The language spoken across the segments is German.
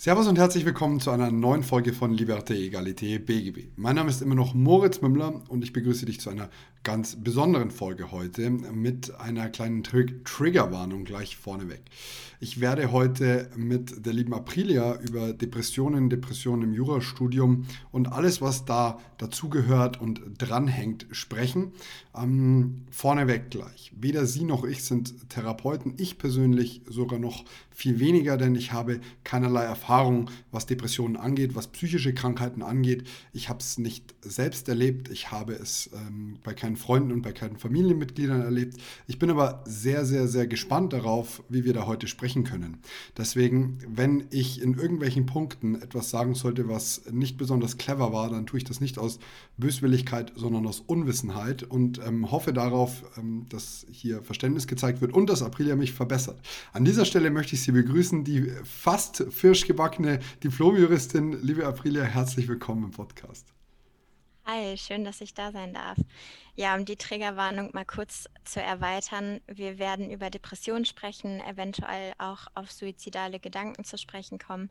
Servus und herzlich willkommen zu einer neuen Folge von Liberté, Egalité, BGB. Mein Name ist immer noch Moritz Mümmler und ich begrüße dich zu einer ganz besonderen Folge heute mit einer kleinen Tr Triggerwarnung gleich vorneweg. Ich werde heute mit der lieben Aprilia über Depressionen, Depressionen im Jurastudium und alles, was da dazugehört und dranhängt, sprechen. Ähm, vorneweg gleich. Weder sie noch ich sind Therapeuten. Ich persönlich sogar noch viel weniger, denn ich habe keinerlei Erfahrung, was Depressionen angeht, was psychische Krankheiten angeht. Ich habe es nicht selbst erlebt. Ich habe es ähm, bei keinen Freunden und bei keinen Familienmitgliedern erlebt. Ich bin aber sehr, sehr, sehr gespannt darauf, wie wir da heute sprechen können. Deswegen, wenn ich in irgendwelchen Punkten etwas sagen sollte, was nicht besonders clever war, dann tue ich das nicht aus Böswilligkeit, sondern aus Unwissenheit und ähm, hoffe darauf, ähm, dass hier Verständnis gezeigt wird und dass Aprilia mich verbessert. An dieser Stelle möchte ich Sie begrüßen, die fast fischgebackene Diplomjuristin, liebe Aprilia, herzlich willkommen im Podcast. Hi, schön, dass ich da sein darf. Ja, um die Triggerwarnung mal kurz zu erweitern, wir werden über Depressionen sprechen, eventuell auch auf suizidale Gedanken zu sprechen kommen.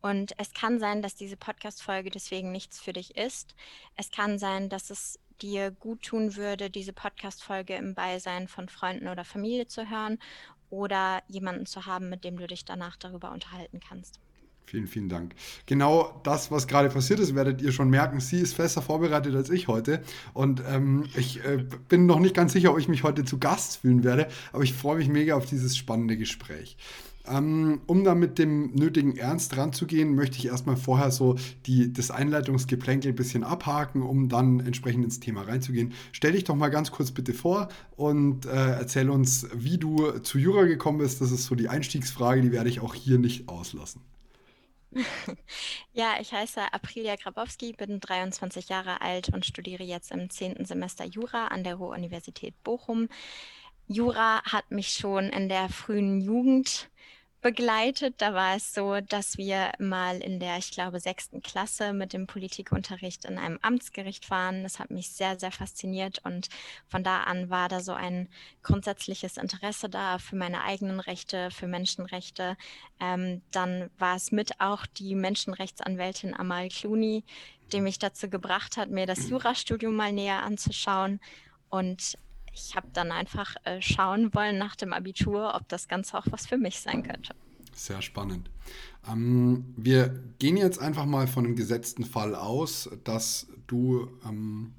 Und es kann sein, dass diese Podcast-Folge deswegen nichts für dich ist. Es kann sein, dass es dir gut tun würde, diese Podcast-Folge im Beisein von Freunden oder Familie zu hören oder jemanden zu haben, mit dem du dich danach darüber unterhalten kannst. Vielen, vielen Dank. Genau das, was gerade passiert ist, werdet ihr schon merken. Sie ist besser vorbereitet als ich heute. Und ähm, ich äh, bin noch nicht ganz sicher, ob ich mich heute zu Gast fühlen werde, aber ich freue mich mega auf dieses spannende Gespräch. Ähm, um da mit dem nötigen Ernst ranzugehen, möchte ich erstmal vorher so die, das Einleitungsgeplänkel ein bisschen abhaken, um dann entsprechend ins Thema reinzugehen. Stell dich doch mal ganz kurz bitte vor und äh, erzähl uns, wie du zu Jura gekommen bist. Das ist so die Einstiegsfrage, die werde ich auch hier nicht auslassen. Ja, ich heiße Aprilia Grabowski, bin 23 Jahre alt und studiere jetzt im zehnten Semester Jura an der Ruhr-Universität Bochum. Jura hat mich schon in der frühen Jugend begleitet. Da war es so, dass wir mal in der, ich glaube, sechsten Klasse mit dem Politikunterricht in einem Amtsgericht waren. Das hat mich sehr, sehr fasziniert und von da an war da so ein grundsätzliches Interesse da für meine eigenen Rechte, für Menschenrechte. Ähm, dann war es mit auch die Menschenrechtsanwältin Amal Clooney, die mich dazu gebracht hat, mir das Jurastudium mal näher anzuschauen. Und ich habe dann einfach äh, schauen wollen nach dem Abitur, ob das Ganze auch was für mich sein könnte. Sehr spannend. Ähm, wir gehen jetzt einfach mal von dem gesetzten Fall aus, dass du ähm,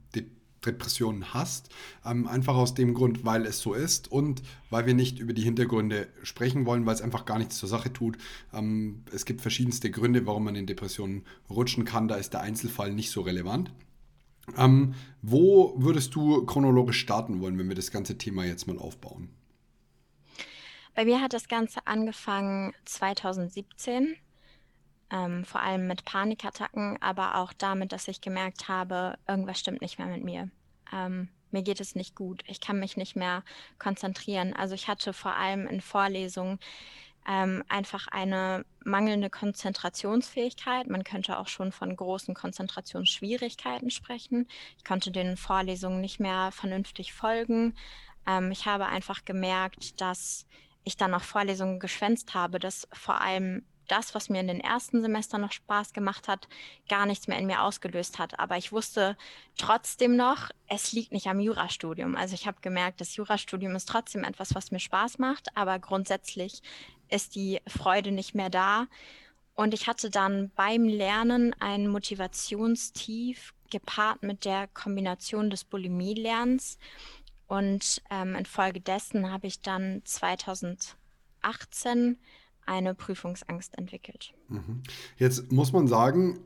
Depressionen hast. Ähm, einfach aus dem Grund, weil es so ist und weil wir nicht über die Hintergründe sprechen wollen, weil es einfach gar nichts zur Sache tut. Ähm, es gibt verschiedenste Gründe, warum man in Depressionen rutschen kann. Da ist der Einzelfall nicht so relevant. Ähm, wo würdest du chronologisch starten wollen, wenn wir das ganze Thema jetzt mal aufbauen? Bei mir hat das Ganze angefangen 2017, ähm, vor allem mit Panikattacken, aber auch damit, dass ich gemerkt habe, irgendwas stimmt nicht mehr mit mir. Ähm, mir geht es nicht gut. Ich kann mich nicht mehr konzentrieren. Also ich hatte vor allem in Vorlesungen ähm, einfach eine mangelnde Konzentrationsfähigkeit. Man könnte auch schon von großen Konzentrationsschwierigkeiten sprechen. Ich konnte den Vorlesungen nicht mehr vernünftig folgen. Ähm, ich habe einfach gemerkt, dass ich dann auch Vorlesungen geschwänzt habe, dass vor allem das, was mir in den ersten Semestern noch Spaß gemacht hat, gar nichts mehr in mir ausgelöst hat. Aber ich wusste trotzdem noch, es liegt nicht am Jurastudium. Also ich habe gemerkt, das Jurastudium ist trotzdem etwas, was mir Spaß macht, aber grundsätzlich ist die Freude nicht mehr da. Und ich hatte dann beim Lernen ein Motivationstief gepaart mit der Kombination des Bulimie-Lernens. Und ähm, infolgedessen habe ich dann 2018 eine Prüfungsangst entwickelt. Mhm. Jetzt muss man sagen,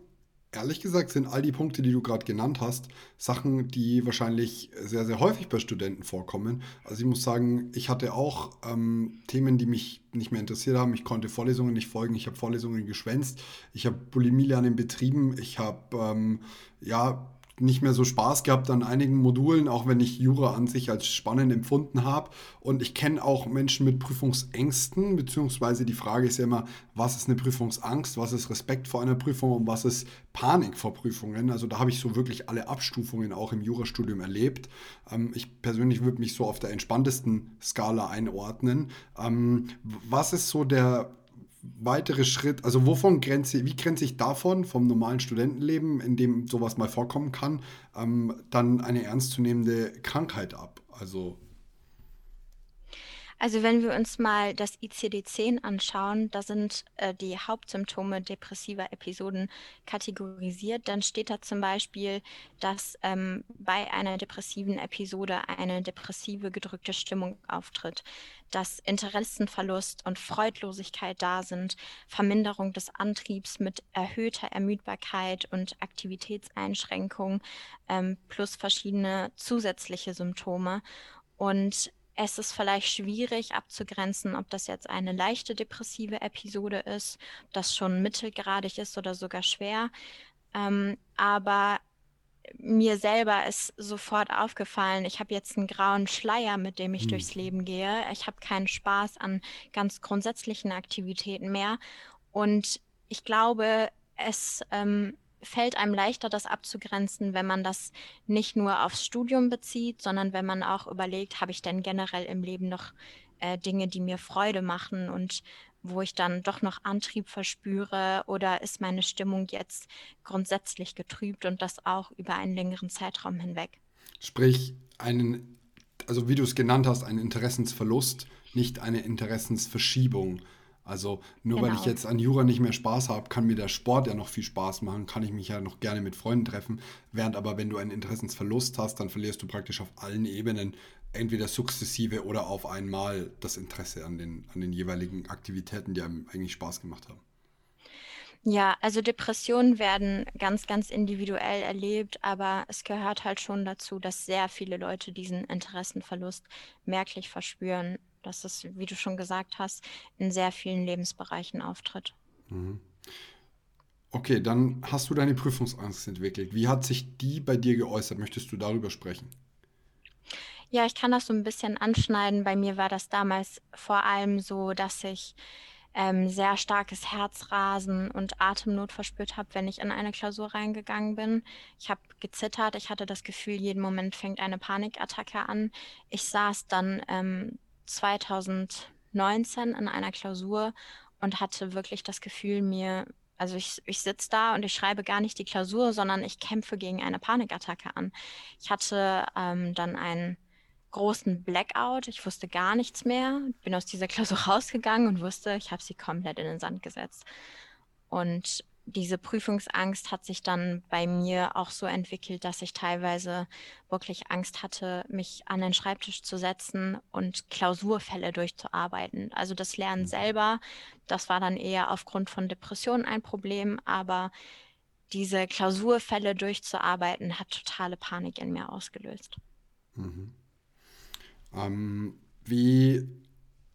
ehrlich gesagt sind all die Punkte, die du gerade genannt hast, Sachen, die wahrscheinlich sehr, sehr häufig bei Studenten vorkommen. Also ich muss sagen, ich hatte auch ähm, Themen, die mich nicht mehr interessiert haben. Ich konnte Vorlesungen nicht folgen, ich habe Vorlesungen geschwänzt, ich habe Bulimie-Lernen betrieben, ich habe ähm, ja nicht mehr so Spaß gehabt an einigen Modulen, auch wenn ich Jura an sich als spannend empfunden habe. Und ich kenne auch Menschen mit Prüfungsängsten, beziehungsweise die Frage ist ja immer, was ist eine Prüfungsangst, was ist Respekt vor einer Prüfung und was ist Panik vor Prüfungen. Also da habe ich so wirklich alle Abstufungen auch im Jurastudium erlebt. Ähm, ich persönlich würde mich so auf der entspanntesten Skala einordnen. Ähm, was ist so der weitere Schritt, also wovon grenze, wie grenze ich davon, vom normalen Studentenleben, in dem sowas mal vorkommen kann, ähm, dann eine ernstzunehmende Krankheit ab? Also also wenn wir uns mal das ICD-10 anschauen, da sind äh, die Hauptsymptome depressiver Episoden kategorisiert. Dann steht da zum Beispiel, dass ähm, bei einer depressiven Episode eine depressive gedrückte Stimmung auftritt, dass Interessenverlust und Freudlosigkeit da sind, Verminderung des Antriebs mit erhöhter Ermüdbarkeit und Aktivitätseinschränkung ähm, plus verschiedene zusätzliche Symptome. Und es ist vielleicht schwierig abzugrenzen, ob das jetzt eine leichte depressive Episode ist, ob das schon mittelgradig ist oder sogar schwer. Ähm, aber mir selber ist sofort aufgefallen, ich habe jetzt einen grauen Schleier, mit dem ich hm. durchs Leben gehe. Ich habe keinen Spaß an ganz grundsätzlichen Aktivitäten mehr. Und ich glaube, es ähm, fällt einem leichter, das abzugrenzen, wenn man das nicht nur aufs Studium bezieht, sondern wenn man auch überlegt, habe ich denn generell im Leben noch äh, Dinge, die mir Freude machen und wo ich dann doch noch Antrieb verspüre oder ist meine Stimmung jetzt grundsätzlich getrübt und das auch über einen längeren Zeitraum hinweg. Sprich, einen, also wie du es genannt hast, einen Interessensverlust, nicht eine Interessensverschiebung. Also nur genau. weil ich genau. jetzt an Jura nicht mehr Spaß habe, kann mir der Sport ja noch viel Spaß machen, kann ich mich ja noch gerne mit Freunden treffen. Während aber, wenn du einen Interessensverlust hast, dann verlierst du praktisch auf allen Ebenen entweder sukzessive oder auf einmal das Interesse an den, an den jeweiligen Aktivitäten, die einem eigentlich Spaß gemacht haben. Ja, also Depressionen werden ganz, ganz individuell erlebt, aber es gehört halt schon dazu, dass sehr viele Leute diesen Interessenverlust merklich verspüren dass es, wie du schon gesagt hast, in sehr vielen Lebensbereichen auftritt. Mhm. Okay, dann hast du deine Prüfungsangst entwickelt. Wie hat sich die bei dir geäußert? Möchtest du darüber sprechen? Ja, ich kann das so ein bisschen anschneiden. Bei mir war das damals vor allem so, dass ich ähm, sehr starkes Herzrasen und Atemnot verspürt habe, wenn ich in eine Klausur reingegangen bin. Ich habe gezittert, ich hatte das Gefühl, jeden Moment fängt eine Panikattacke an. Ich saß dann ähm, 2019 in einer Klausur und hatte wirklich das Gefühl, mir, also ich, ich sitze da und ich schreibe gar nicht die Klausur, sondern ich kämpfe gegen eine Panikattacke an. Ich hatte ähm, dann einen großen Blackout. Ich wusste gar nichts mehr, bin aus dieser Klausur rausgegangen und wusste, ich habe sie komplett in den Sand gesetzt. Und diese Prüfungsangst hat sich dann bei mir auch so entwickelt, dass ich teilweise wirklich Angst hatte, mich an den Schreibtisch zu setzen und Klausurfälle durchzuarbeiten. Also das Lernen mhm. selber, das war dann eher aufgrund von Depressionen ein Problem, aber diese Klausurfälle durchzuarbeiten hat totale Panik in mir ausgelöst. Mhm. Ähm, wie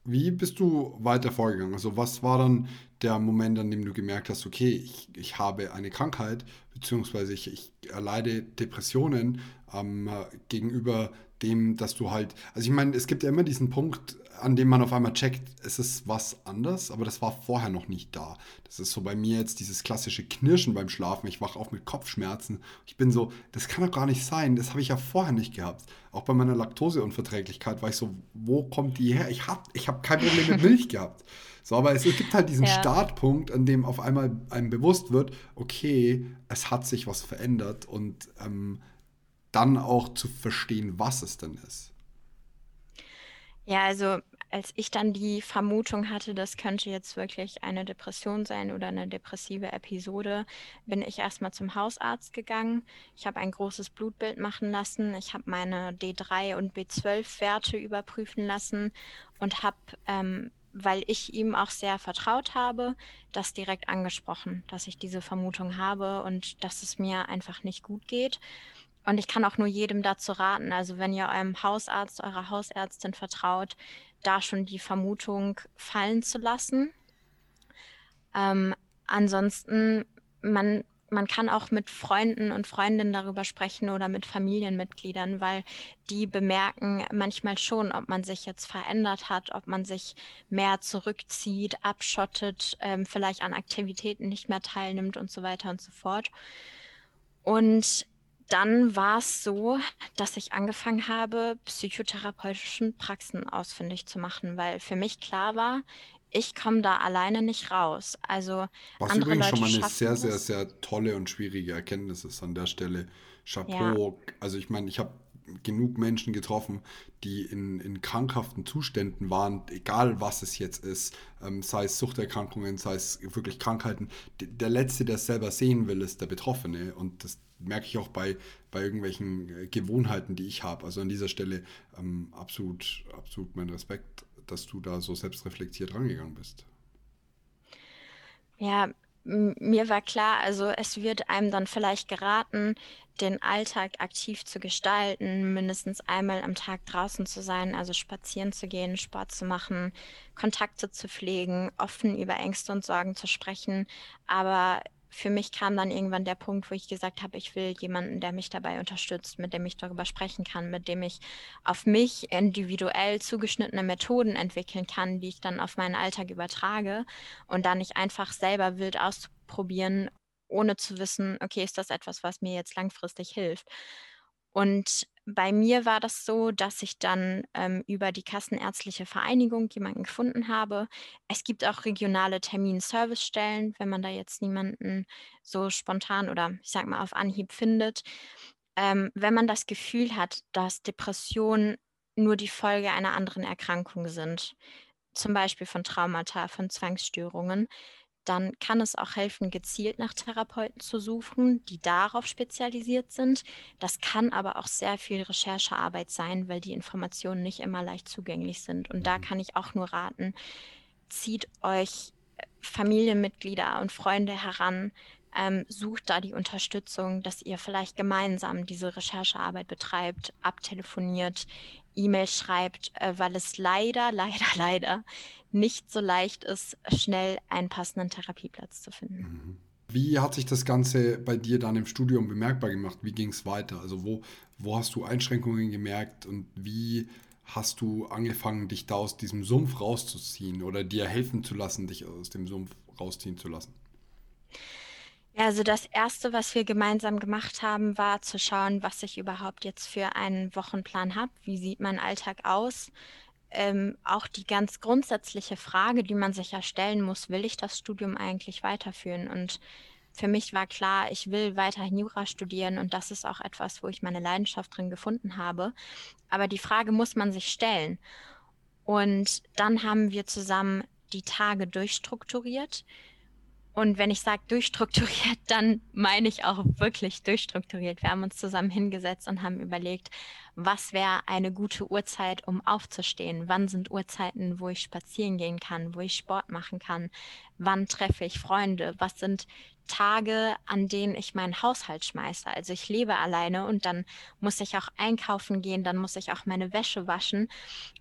wie bist du weiter vorgegangen? Also was war dann der Moment, an dem du gemerkt hast, okay, ich, ich habe eine Krankheit, beziehungsweise ich, ich erleide Depressionen ähm, gegenüber dem, dass du halt, also ich meine, es gibt ja immer diesen Punkt, an dem man auf einmal checkt, es ist was anders, aber das war vorher noch nicht da. Das ist so bei mir jetzt dieses klassische Knirschen beim Schlafen. Ich wache auf mit Kopfschmerzen. Ich bin so, das kann doch gar nicht sein. Das habe ich ja vorher nicht gehabt. Auch bei meiner Laktoseunverträglichkeit war ich so, wo kommt die her? Ich habe ich hab kein Problem mit Milch gehabt. So, aber es, gibt halt diesen ja. Startpunkt, an dem auf einmal einem bewusst wird, okay, es hat sich was verändert und ähm, dann auch zu verstehen, was es denn ist. Ja, also als ich dann die Vermutung hatte, das könnte jetzt wirklich eine Depression sein oder eine depressive Episode, bin ich erstmal zum Hausarzt gegangen. Ich habe ein großes Blutbild machen lassen. Ich habe meine D3 und B12-Werte überprüfen lassen und habe, ähm, weil ich ihm auch sehr vertraut habe, das direkt angesprochen, dass ich diese Vermutung habe und dass es mir einfach nicht gut geht. Und ich kann auch nur jedem dazu raten, also wenn ihr eurem Hausarzt, eurer Hausärztin vertraut, da schon die Vermutung fallen zu lassen. Ähm, ansonsten, man man kann auch mit Freunden und Freundinnen darüber sprechen oder mit Familienmitgliedern, weil die bemerken manchmal schon, ob man sich jetzt verändert hat, ob man sich mehr zurückzieht, abschottet, ähm, vielleicht an Aktivitäten nicht mehr teilnimmt und so weiter und so fort. Und dann war es so, dass ich angefangen habe, psychotherapeutischen Praxen ausfindig zu machen, weil für mich klar war, ich komme da alleine nicht raus. Also Was andere übrigens Leute schon mal eine sehr, sehr, sehr tolle und schwierige Erkenntnis ist an der Stelle. Chapeau. Also ich meine, ich habe genug Menschen getroffen, die in, in krankhaften Zuständen waren, egal was es jetzt ist, ähm, sei es Suchterkrankungen, sei es wirklich Krankheiten. Der Letzte, der es selber sehen will, ist der Betroffene. Und das merke ich auch bei, bei irgendwelchen äh, Gewohnheiten, die ich habe. Also an dieser Stelle ähm, absolut, absolut mein Respekt, dass du da so selbstreflektiert rangegangen bist. Ja, mir war klar, also es wird einem dann vielleicht geraten, den Alltag aktiv zu gestalten, mindestens einmal am Tag draußen zu sein, also spazieren zu gehen, Sport zu machen, Kontakte zu pflegen, offen über Ängste und Sorgen zu sprechen. Aber für mich kam dann irgendwann der Punkt, wo ich gesagt habe, ich will jemanden, der mich dabei unterstützt, mit dem ich darüber sprechen kann, mit dem ich auf mich individuell zugeschnittene Methoden entwickeln kann, die ich dann auf meinen Alltag übertrage und dann nicht einfach selber wild ausprobieren, ohne zu wissen, okay, ist das etwas, was mir jetzt langfristig hilft? Und bei mir war das so, dass ich dann ähm, über die Kassenärztliche Vereinigung jemanden gefunden habe. Es gibt auch regionale Terminservicestellen, wenn man da jetzt niemanden so spontan oder ich sag mal auf Anhieb findet. Ähm, wenn man das Gefühl hat, dass Depressionen nur die Folge einer anderen Erkrankung sind, zum Beispiel von Traumata, von Zwangsstörungen, dann kann es auch helfen, gezielt nach Therapeuten zu suchen, die darauf spezialisiert sind. Das kann aber auch sehr viel Recherchearbeit sein, weil die Informationen nicht immer leicht zugänglich sind. Und da Mhm. kann ich auch nur raten, zieht euch äh, Familienmitglieder und Freunde heran, ähm, sucht da die Unterstützung, dass ihr vielleicht gemeinsam diese Recherchearbeit betreibt, abtelefoniert, E-Mail schreibt, äh, weil es leider, leider, leider nicht so leicht ist, schnell einen passenden Therapieplatz zu finden. Mhm. Wie hat sich das Ganze bei dir dann im Studium bemerkbar gemacht? Wie ging es weiter? Also wo, wo hast du Einschränkungen gemerkt und wie hast du angefangen, dich da aus diesem Sumpf rauszuziehen oder dir helfen zu lassen, dich aus dem Sumpf rausziehen zu lassen? Ja, also das Erste, was wir gemeinsam gemacht haben, war zu schauen, was ich überhaupt jetzt für einen Wochenplan habe. Wie sieht mein Alltag aus? Ähm, auch die ganz grundsätzliche Frage, die man sich ja stellen muss, will ich das Studium eigentlich weiterführen? Und für mich war klar, ich will weiterhin Jura studieren und das ist auch etwas, wo ich meine Leidenschaft drin gefunden habe. Aber die Frage muss man sich stellen. Und dann haben wir zusammen die Tage durchstrukturiert. Und wenn ich sage durchstrukturiert, dann meine ich auch wirklich durchstrukturiert. Wir haben uns zusammen hingesetzt und haben überlegt, was wäre eine gute Uhrzeit, um aufzustehen? Wann sind Uhrzeiten, wo ich spazieren gehen kann, wo ich Sport machen kann? Wann treffe ich Freunde? Was sind Tage, an denen ich meinen Haushalt schmeiße? Also ich lebe alleine und dann muss ich auch einkaufen gehen, dann muss ich auch meine Wäsche waschen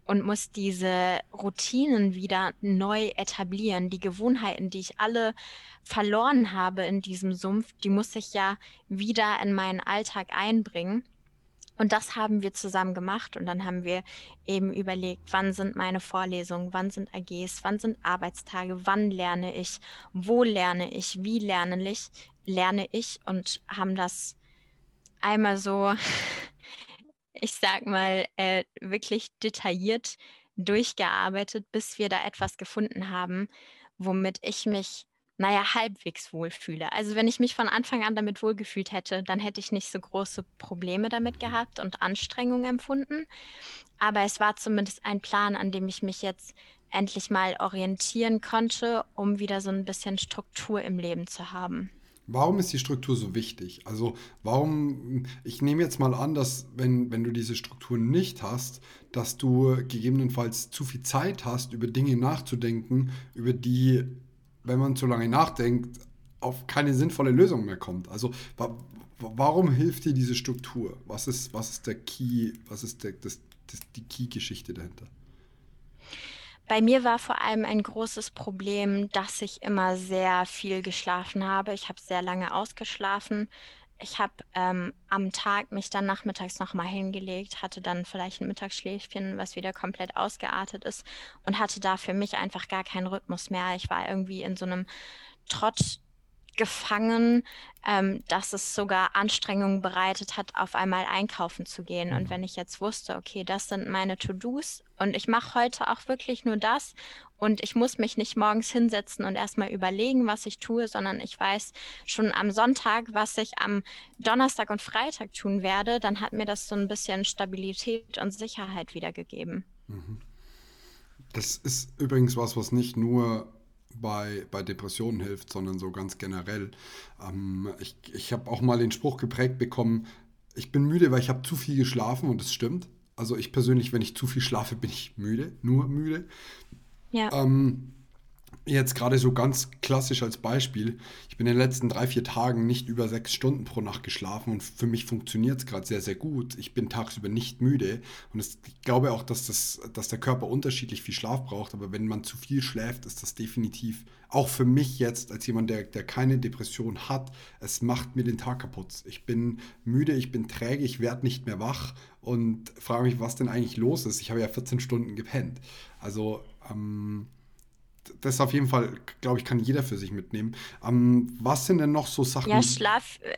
und muss diese Routinen wieder neu etablieren. Die Gewohnheiten, die ich alle verloren habe in diesem Sumpf, die muss ich ja wieder in meinen Alltag einbringen. Und das haben wir zusammen gemacht. Und dann haben wir eben überlegt, wann sind meine Vorlesungen, wann sind AGs, wann sind Arbeitstage, wann lerne ich, wo lerne ich, wie lerne ich, lerne ich? Und haben das einmal so, ich sag mal, äh, wirklich detailliert durchgearbeitet, bis wir da etwas gefunden haben, womit ich mich, naja, halbwegs wohlfühle. Also wenn ich mich von Anfang an damit wohlgefühlt hätte, dann hätte ich nicht so große Probleme damit gehabt und Anstrengungen empfunden. Aber es war zumindest ein Plan, an dem ich mich jetzt endlich mal orientieren konnte, um wieder so ein bisschen Struktur im Leben zu haben. Warum ist die Struktur so wichtig? Also warum, ich nehme jetzt mal an, dass wenn, wenn du diese Struktur nicht hast, dass du gegebenenfalls zu viel Zeit hast, über Dinge nachzudenken, über die, wenn man zu lange nachdenkt, auf keine sinnvolle Lösung mehr kommt. Also wa warum hilft dir diese Struktur? Was ist, was ist der Key, was ist der, das, das, die Key-Geschichte dahinter? Bei mir war vor allem ein großes Problem, dass ich immer sehr viel geschlafen habe. Ich habe sehr lange ausgeschlafen. Ich habe ähm, am Tag mich dann nachmittags nochmal hingelegt, hatte dann vielleicht ein Mittagsschläfchen, was wieder komplett ausgeartet ist und hatte da für mich einfach gar keinen Rhythmus mehr. Ich war irgendwie in so einem Trott gefangen, ähm, dass es sogar Anstrengungen bereitet hat, auf einmal einkaufen zu gehen. Und mhm. wenn ich jetzt wusste, okay, das sind meine To-Dos und ich mache heute auch wirklich nur das und ich muss mich nicht morgens hinsetzen und erstmal überlegen, was ich tue, sondern ich weiß schon am Sonntag, was ich am Donnerstag und Freitag tun werde, dann hat mir das so ein bisschen Stabilität und Sicherheit wiedergegeben. Mhm. Das ist übrigens was, was nicht nur bei, bei Depressionen hilft, sondern so ganz generell. Ähm, ich ich habe auch mal den Spruch geprägt bekommen, ich bin müde, weil ich habe zu viel geschlafen und das stimmt. Also ich persönlich, wenn ich zu viel schlafe, bin ich müde, nur müde. Ja. Ähm, Jetzt gerade so ganz klassisch als Beispiel. Ich bin in den letzten drei, vier Tagen nicht über sechs Stunden pro Nacht geschlafen und für mich funktioniert es gerade sehr, sehr gut. Ich bin tagsüber nicht müde und es, ich glaube auch, dass, das, dass der Körper unterschiedlich viel Schlaf braucht. Aber wenn man zu viel schläft, ist das definitiv auch für mich jetzt als jemand, der, der keine Depression hat, es macht mir den Tag kaputt. Ich bin müde, ich bin träge, ich werde nicht mehr wach und frage mich, was denn eigentlich los ist. Ich habe ja 14 Stunden gepennt. Also ähm, das auf jeden Fall, glaube ich, kann jeder für sich mitnehmen. Ähm, was sind denn noch so Sachen? Ja, Schlaf, äh,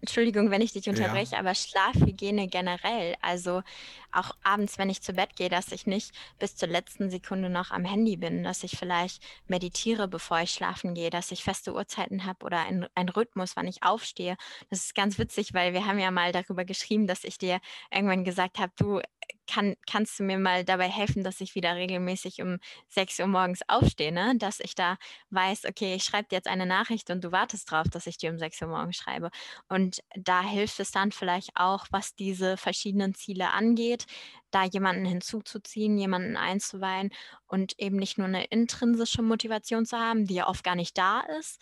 Entschuldigung, wenn ich dich unterbreche, ja. aber Schlafhygiene generell. Also auch abends, wenn ich zu Bett gehe, dass ich nicht bis zur letzten Sekunde noch am Handy bin, dass ich vielleicht meditiere, bevor ich schlafen gehe, dass ich feste Uhrzeiten habe oder ein, Rhythmus, wann ich aufstehe. Das ist ganz witzig, weil wir haben ja mal darüber geschrieben, dass ich dir irgendwann gesagt habe, du kann, kannst du mir mal dabei helfen, dass ich wieder regelmäßig um 6 Uhr morgens aufstehe, ne? dass ich da weiß, okay, ich schreibe dir jetzt eine Nachricht und du wartest drauf, dass ich dir um 6 Uhr morgens schreibe. Und da hilft es dann vielleicht auch, was diese verschiedenen Ziele angeht, da jemanden hinzuzuziehen, jemanden einzuweihen und eben nicht nur eine intrinsische Motivation zu haben, die ja oft gar nicht da ist,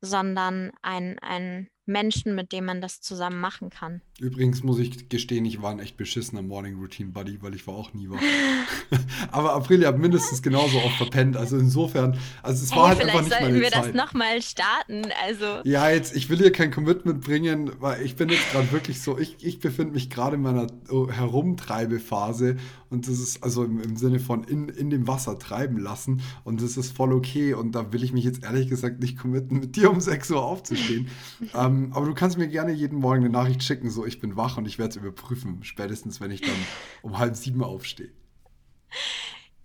sondern ein, ein Menschen, mit dem man das zusammen machen kann. Übrigens muss ich gestehen, ich war ein echt beschissener Morning Routine Buddy, weil ich war auch nie wach. Aber April hat mindestens genauso oft verpennt. Also insofern, also es war hey, halt einfach nicht meine wir Zeit. das nochmal starten. Also ja, jetzt, ich will hier kein Commitment bringen, weil ich bin jetzt gerade wirklich so, ich, ich befinde mich gerade in meiner oh, Herumtreibephase und das ist also im, im Sinne von in, in dem Wasser treiben lassen und das ist voll okay und da will ich mich jetzt ehrlich gesagt nicht committen, mit dir um 6 Uhr aufzustehen. ähm, aber du kannst mir gerne jeden Morgen eine Nachricht schicken, so ich bin wach und ich werde es überprüfen, spätestens wenn ich dann um halb sieben aufstehe.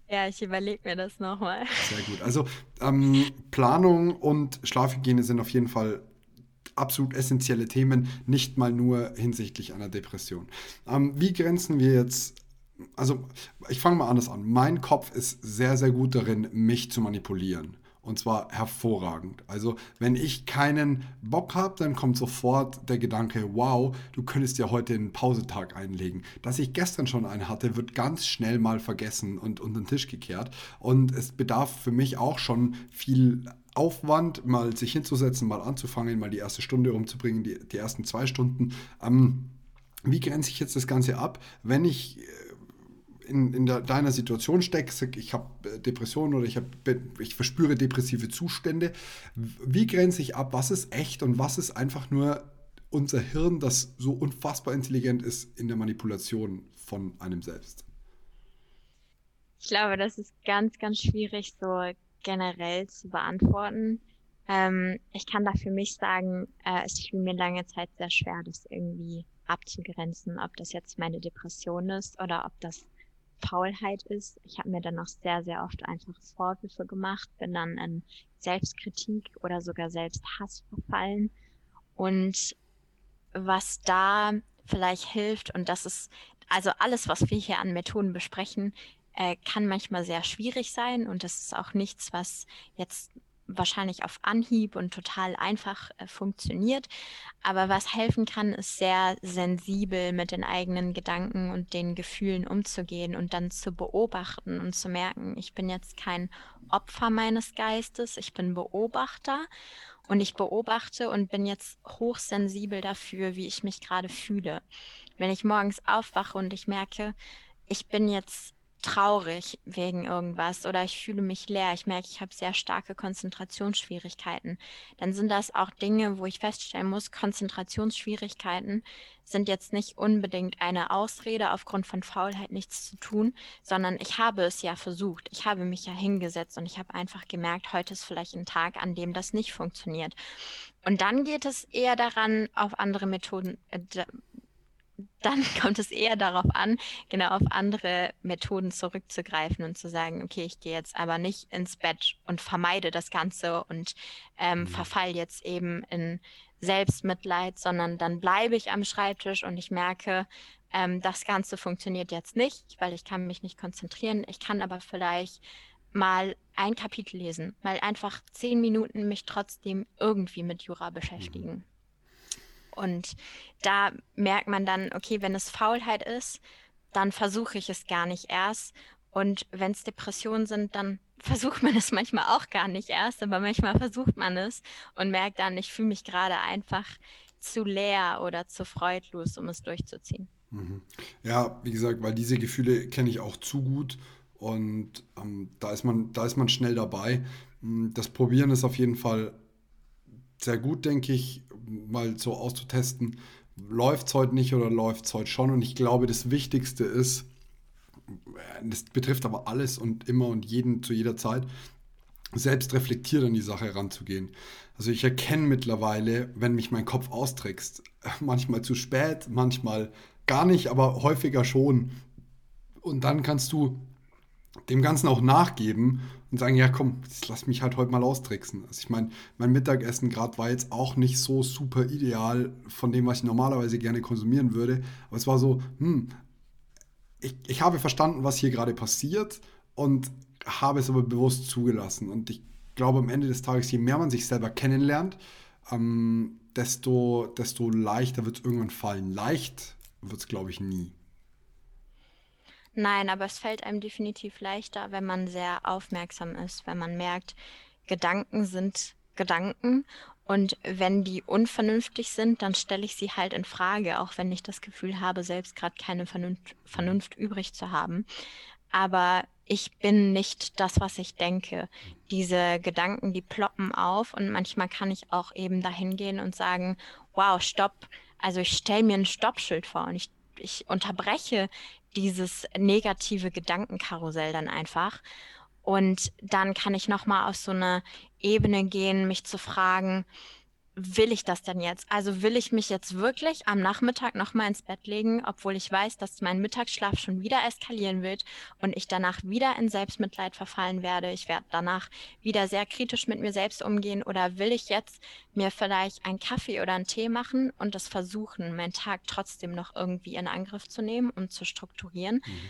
Ja, ich überlege mir das nochmal. Sehr gut. Also ähm, Planung und Schlafhygiene sind auf jeden Fall absolut essentielle Themen, nicht mal nur hinsichtlich einer Depression. Ähm, wie grenzen wir jetzt also ich fange mal anders an. Mein Kopf ist sehr, sehr gut darin, mich zu manipulieren. Und zwar hervorragend. Also wenn ich keinen Bock habe, dann kommt sofort der Gedanke, wow, du könntest ja heute einen Pausetag einlegen. Dass ich gestern schon einen hatte, wird ganz schnell mal vergessen und unter den Tisch gekehrt. Und es bedarf für mich auch schon viel Aufwand, mal sich hinzusetzen, mal anzufangen, mal die erste Stunde umzubringen, die, die ersten zwei Stunden. Ähm, wie grenze ich jetzt das Ganze ab, wenn ich in, in der, deiner Situation steckst, ich habe äh, Depressionen oder ich, hab, ich verspüre depressive Zustände, wie grenze ich ab, was ist echt und was ist einfach nur unser Hirn, das so unfassbar intelligent ist in der Manipulation von einem selbst? Ich glaube, das ist ganz, ganz schwierig so generell zu beantworten. Ähm, ich kann da für mich sagen, äh, es fiel mir lange Zeit sehr schwer, das irgendwie abzugrenzen, ob das jetzt meine Depression ist oder ob das Faulheit ist. Ich habe mir dann auch sehr, sehr oft einfach Vorwürfe gemacht, bin dann in Selbstkritik oder sogar Selbsthass verfallen. Und was da vielleicht hilft, und das ist also alles, was wir hier an Methoden besprechen, äh, kann manchmal sehr schwierig sein und das ist auch nichts, was jetzt wahrscheinlich auf Anhieb und total einfach äh, funktioniert. Aber was helfen kann, ist sehr sensibel mit den eigenen Gedanken und den Gefühlen umzugehen und dann zu beobachten und zu merken, ich bin jetzt kein Opfer meines Geistes, ich bin Beobachter und ich beobachte und bin jetzt hochsensibel dafür, wie ich mich gerade fühle. Wenn ich morgens aufwache und ich merke, ich bin jetzt traurig wegen irgendwas oder ich fühle mich leer, ich merke, ich habe sehr starke Konzentrationsschwierigkeiten, dann sind das auch Dinge, wo ich feststellen muss, Konzentrationsschwierigkeiten sind jetzt nicht unbedingt eine Ausrede aufgrund von Faulheit nichts zu tun, sondern ich habe es ja versucht, ich habe mich ja hingesetzt und ich habe einfach gemerkt, heute ist vielleicht ein Tag, an dem das nicht funktioniert. Und dann geht es eher daran, auf andere Methoden, äh, dann kommt es eher darauf an, genau auf andere Methoden zurückzugreifen und zu sagen, okay, ich gehe jetzt aber nicht ins Bett und vermeide das Ganze und ähm, mhm. verfall jetzt eben in Selbstmitleid, sondern dann bleibe ich am Schreibtisch und ich merke, ähm, das Ganze funktioniert jetzt nicht, weil ich kann mich nicht konzentrieren. Ich kann aber vielleicht mal ein Kapitel lesen, mal einfach zehn Minuten mich trotzdem irgendwie mit Jura beschäftigen. Und da merkt man dann, okay, wenn es Faulheit ist, dann versuche ich es gar nicht erst. Und wenn es Depressionen sind, dann versucht man es manchmal auch gar nicht erst, aber manchmal versucht man es und merkt dann, ich fühle mich gerade einfach zu leer oder zu freudlos, um es durchzuziehen. Mhm. Ja, wie gesagt, weil diese Gefühle kenne ich auch zu gut und ähm, da, ist man, da ist man schnell dabei. Hm, das Probieren ist auf jeden Fall sehr gut, denke ich, mal so auszutesten, läuft es heute nicht oder läuft es heute schon. Und ich glaube, das Wichtigste ist, das betrifft aber alles und immer und jeden zu jeder Zeit, selbst reflektiert an die Sache heranzugehen. Also ich erkenne mittlerweile, wenn mich mein Kopf austrickst, manchmal zu spät, manchmal gar nicht, aber häufiger schon. Und dann kannst du dem Ganzen auch nachgeben und sagen, ja komm, lass mich halt heute mal austricksen. Also ich meine, mein Mittagessen gerade war jetzt auch nicht so super ideal von dem, was ich normalerweise gerne konsumieren würde. Aber es war so, hm, ich, ich habe verstanden, was hier gerade passiert und habe es aber bewusst zugelassen. Und ich glaube, am Ende des Tages, je mehr man sich selber kennenlernt, ähm, desto, desto leichter wird es irgendwann fallen. Leicht wird es, glaube ich, nie. Nein, aber es fällt einem definitiv leichter, wenn man sehr aufmerksam ist, wenn man merkt, Gedanken sind Gedanken und wenn die unvernünftig sind, dann stelle ich sie halt in Frage, auch wenn ich das Gefühl habe, selbst gerade keine Vernunft, Vernunft übrig zu haben. Aber ich bin nicht das, was ich denke. Diese Gedanken, die ploppen auf und manchmal kann ich auch eben dahin gehen und sagen, wow, stopp. Also ich stelle mir ein Stoppschild vor und ich, ich unterbreche dieses negative Gedankenkarussell dann einfach. Und dann kann ich nochmal auf so eine Ebene gehen, mich zu fragen, will ich das denn jetzt? Also will ich mich jetzt wirklich am Nachmittag nochmal ins Bett legen, obwohl ich weiß, dass mein Mittagsschlaf schon wieder eskalieren wird und ich danach wieder in Selbstmitleid verfallen werde. Ich werde danach wieder sehr kritisch mit mir selbst umgehen oder will ich jetzt mir vielleicht einen Kaffee oder einen Tee machen und das versuchen, meinen Tag trotzdem noch irgendwie in Angriff zu nehmen und zu strukturieren? Mhm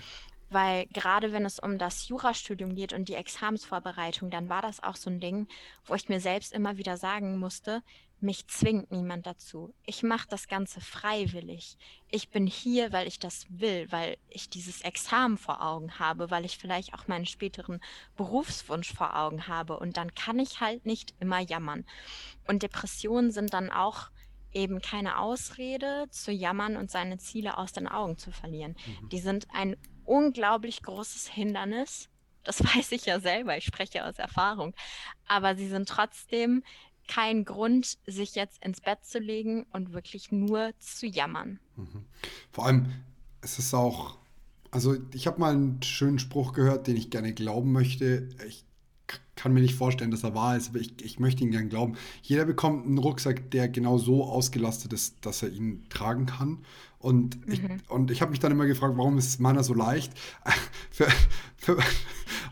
weil gerade wenn es um das Jurastudium geht und die Examensvorbereitung, dann war das auch so ein Ding, wo ich mir selbst immer wieder sagen musste, mich zwingt niemand dazu. Ich mache das Ganze freiwillig. Ich bin hier, weil ich das will, weil ich dieses Examen vor Augen habe, weil ich vielleicht auch meinen späteren Berufswunsch vor Augen habe. Und dann kann ich halt nicht immer jammern. Und Depressionen sind dann auch eben keine Ausrede zu jammern und seine Ziele aus den Augen zu verlieren. Mhm. Die sind ein unglaublich großes Hindernis. Das weiß ich ja selber, ich spreche aus Erfahrung. Aber sie sind trotzdem kein Grund, sich jetzt ins Bett zu legen und wirklich nur zu jammern. Mhm. Vor allem, es ist auch, also ich habe mal einen schönen Spruch gehört, den ich gerne glauben möchte. Ich kann mir nicht vorstellen, dass er wahr ist, aber ich, ich möchte ihn gerne glauben. Jeder bekommt einen Rucksack, der genau so ausgelastet ist, dass er ihn tragen kann. Und mhm. ich, und ich habe mich dann immer gefragt, warum ist meiner so leicht? für, für,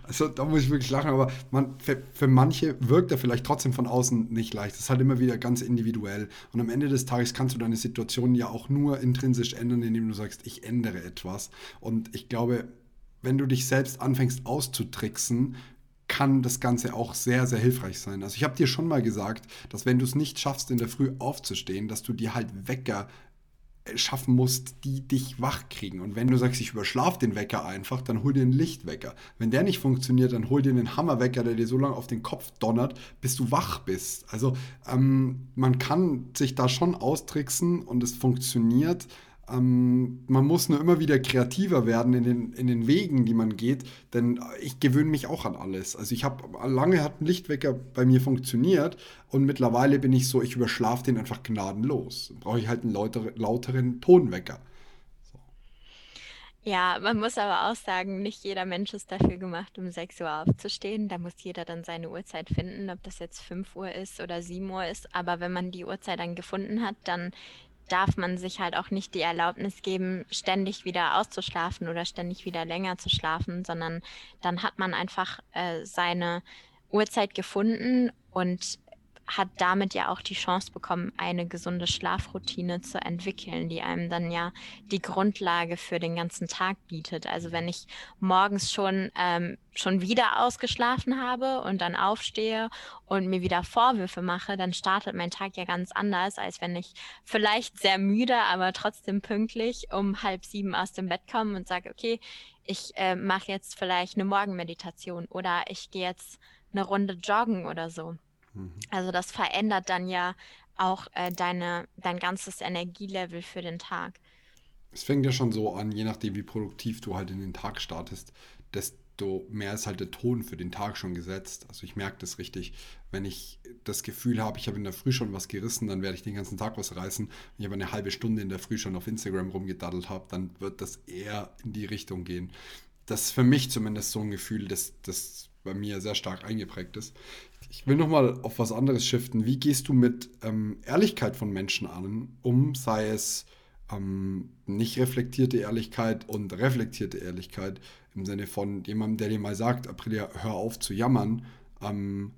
also da muss ich wirklich lachen, aber man, für, für, manche wirkt er vielleicht trotzdem von außen nicht leicht. Das ist halt immer wieder ganz individuell. Und am Ende des Tages kannst du deine Situation ja auch nur intrinsisch ändern, indem du sagst, ich ändere etwas. Und ich glaube, wenn du dich selbst anfängst auszutricksen, kann das Ganze auch sehr, sehr hilfreich sein. Also ich habe dir schon mal gesagt, dass wenn du es nicht schaffst, in der Früh aufzustehen, dass du dir halt Wecker schaffen musst, die dich wach kriegen. Und wenn du sagst, ich überschlaf den Wecker einfach, dann hol dir einen Lichtwecker. Wenn der nicht funktioniert, dann hol dir einen Hammerwecker, der dir so lange auf den Kopf donnert, bis du wach bist. Also ähm, man kann sich da schon austricksen und es funktioniert. Ähm, man muss nur immer wieder kreativer werden in den, in den Wegen, die man geht, denn ich gewöhne mich auch an alles. Also ich habe lange hat ein Lichtwecker bei mir funktioniert und mittlerweile bin ich so, ich überschlafe den einfach gnadenlos. Brauche ich halt einen lauter, lauteren Tonwecker. Ja, man muss aber auch sagen, nicht jeder Mensch ist dafür gemacht, um 6 Uhr aufzustehen. Da muss jeder dann seine Uhrzeit finden, ob das jetzt 5 Uhr ist oder 7 Uhr ist. Aber wenn man die Uhrzeit dann gefunden hat, dann darf man sich halt auch nicht die Erlaubnis geben, ständig wieder auszuschlafen oder ständig wieder länger zu schlafen, sondern dann hat man einfach äh, seine Uhrzeit gefunden und hat damit ja auch die Chance bekommen, eine gesunde Schlafroutine zu entwickeln, die einem dann ja die Grundlage für den ganzen Tag bietet. Also wenn ich morgens schon, ähm, schon wieder ausgeschlafen habe und dann aufstehe und mir wieder Vorwürfe mache, dann startet mein Tag ja ganz anders, als wenn ich vielleicht sehr müde, aber trotzdem pünktlich um halb sieben aus dem Bett komme und sage, okay, ich äh, mache jetzt vielleicht eine Morgenmeditation oder ich gehe jetzt eine Runde joggen oder so. Mhm. Also das verändert dann ja auch äh, deine, dein ganzes Energielevel für den Tag. Es fängt ja schon so an, je nachdem, wie produktiv du halt in den Tag startest, desto mehr ist halt der Ton für den Tag schon gesetzt. Also ich merke das richtig, wenn ich das Gefühl habe, ich habe in der Früh schon was gerissen, dann werde ich den ganzen Tag was reißen. Wenn ich aber eine halbe Stunde in der Früh schon auf Instagram rumgedaddelt habe, dann wird das eher in die Richtung gehen. Das ist für mich zumindest so ein Gefühl, das, das bei mir sehr stark eingeprägt ist. Ich will nochmal auf was anderes shiften. Wie gehst du mit ähm, Ehrlichkeit von Menschen an, um, sei es ähm, nicht reflektierte Ehrlichkeit und reflektierte Ehrlichkeit im Sinne von jemandem, der dir mal sagt, Aprilia, hör auf zu jammern, ähm,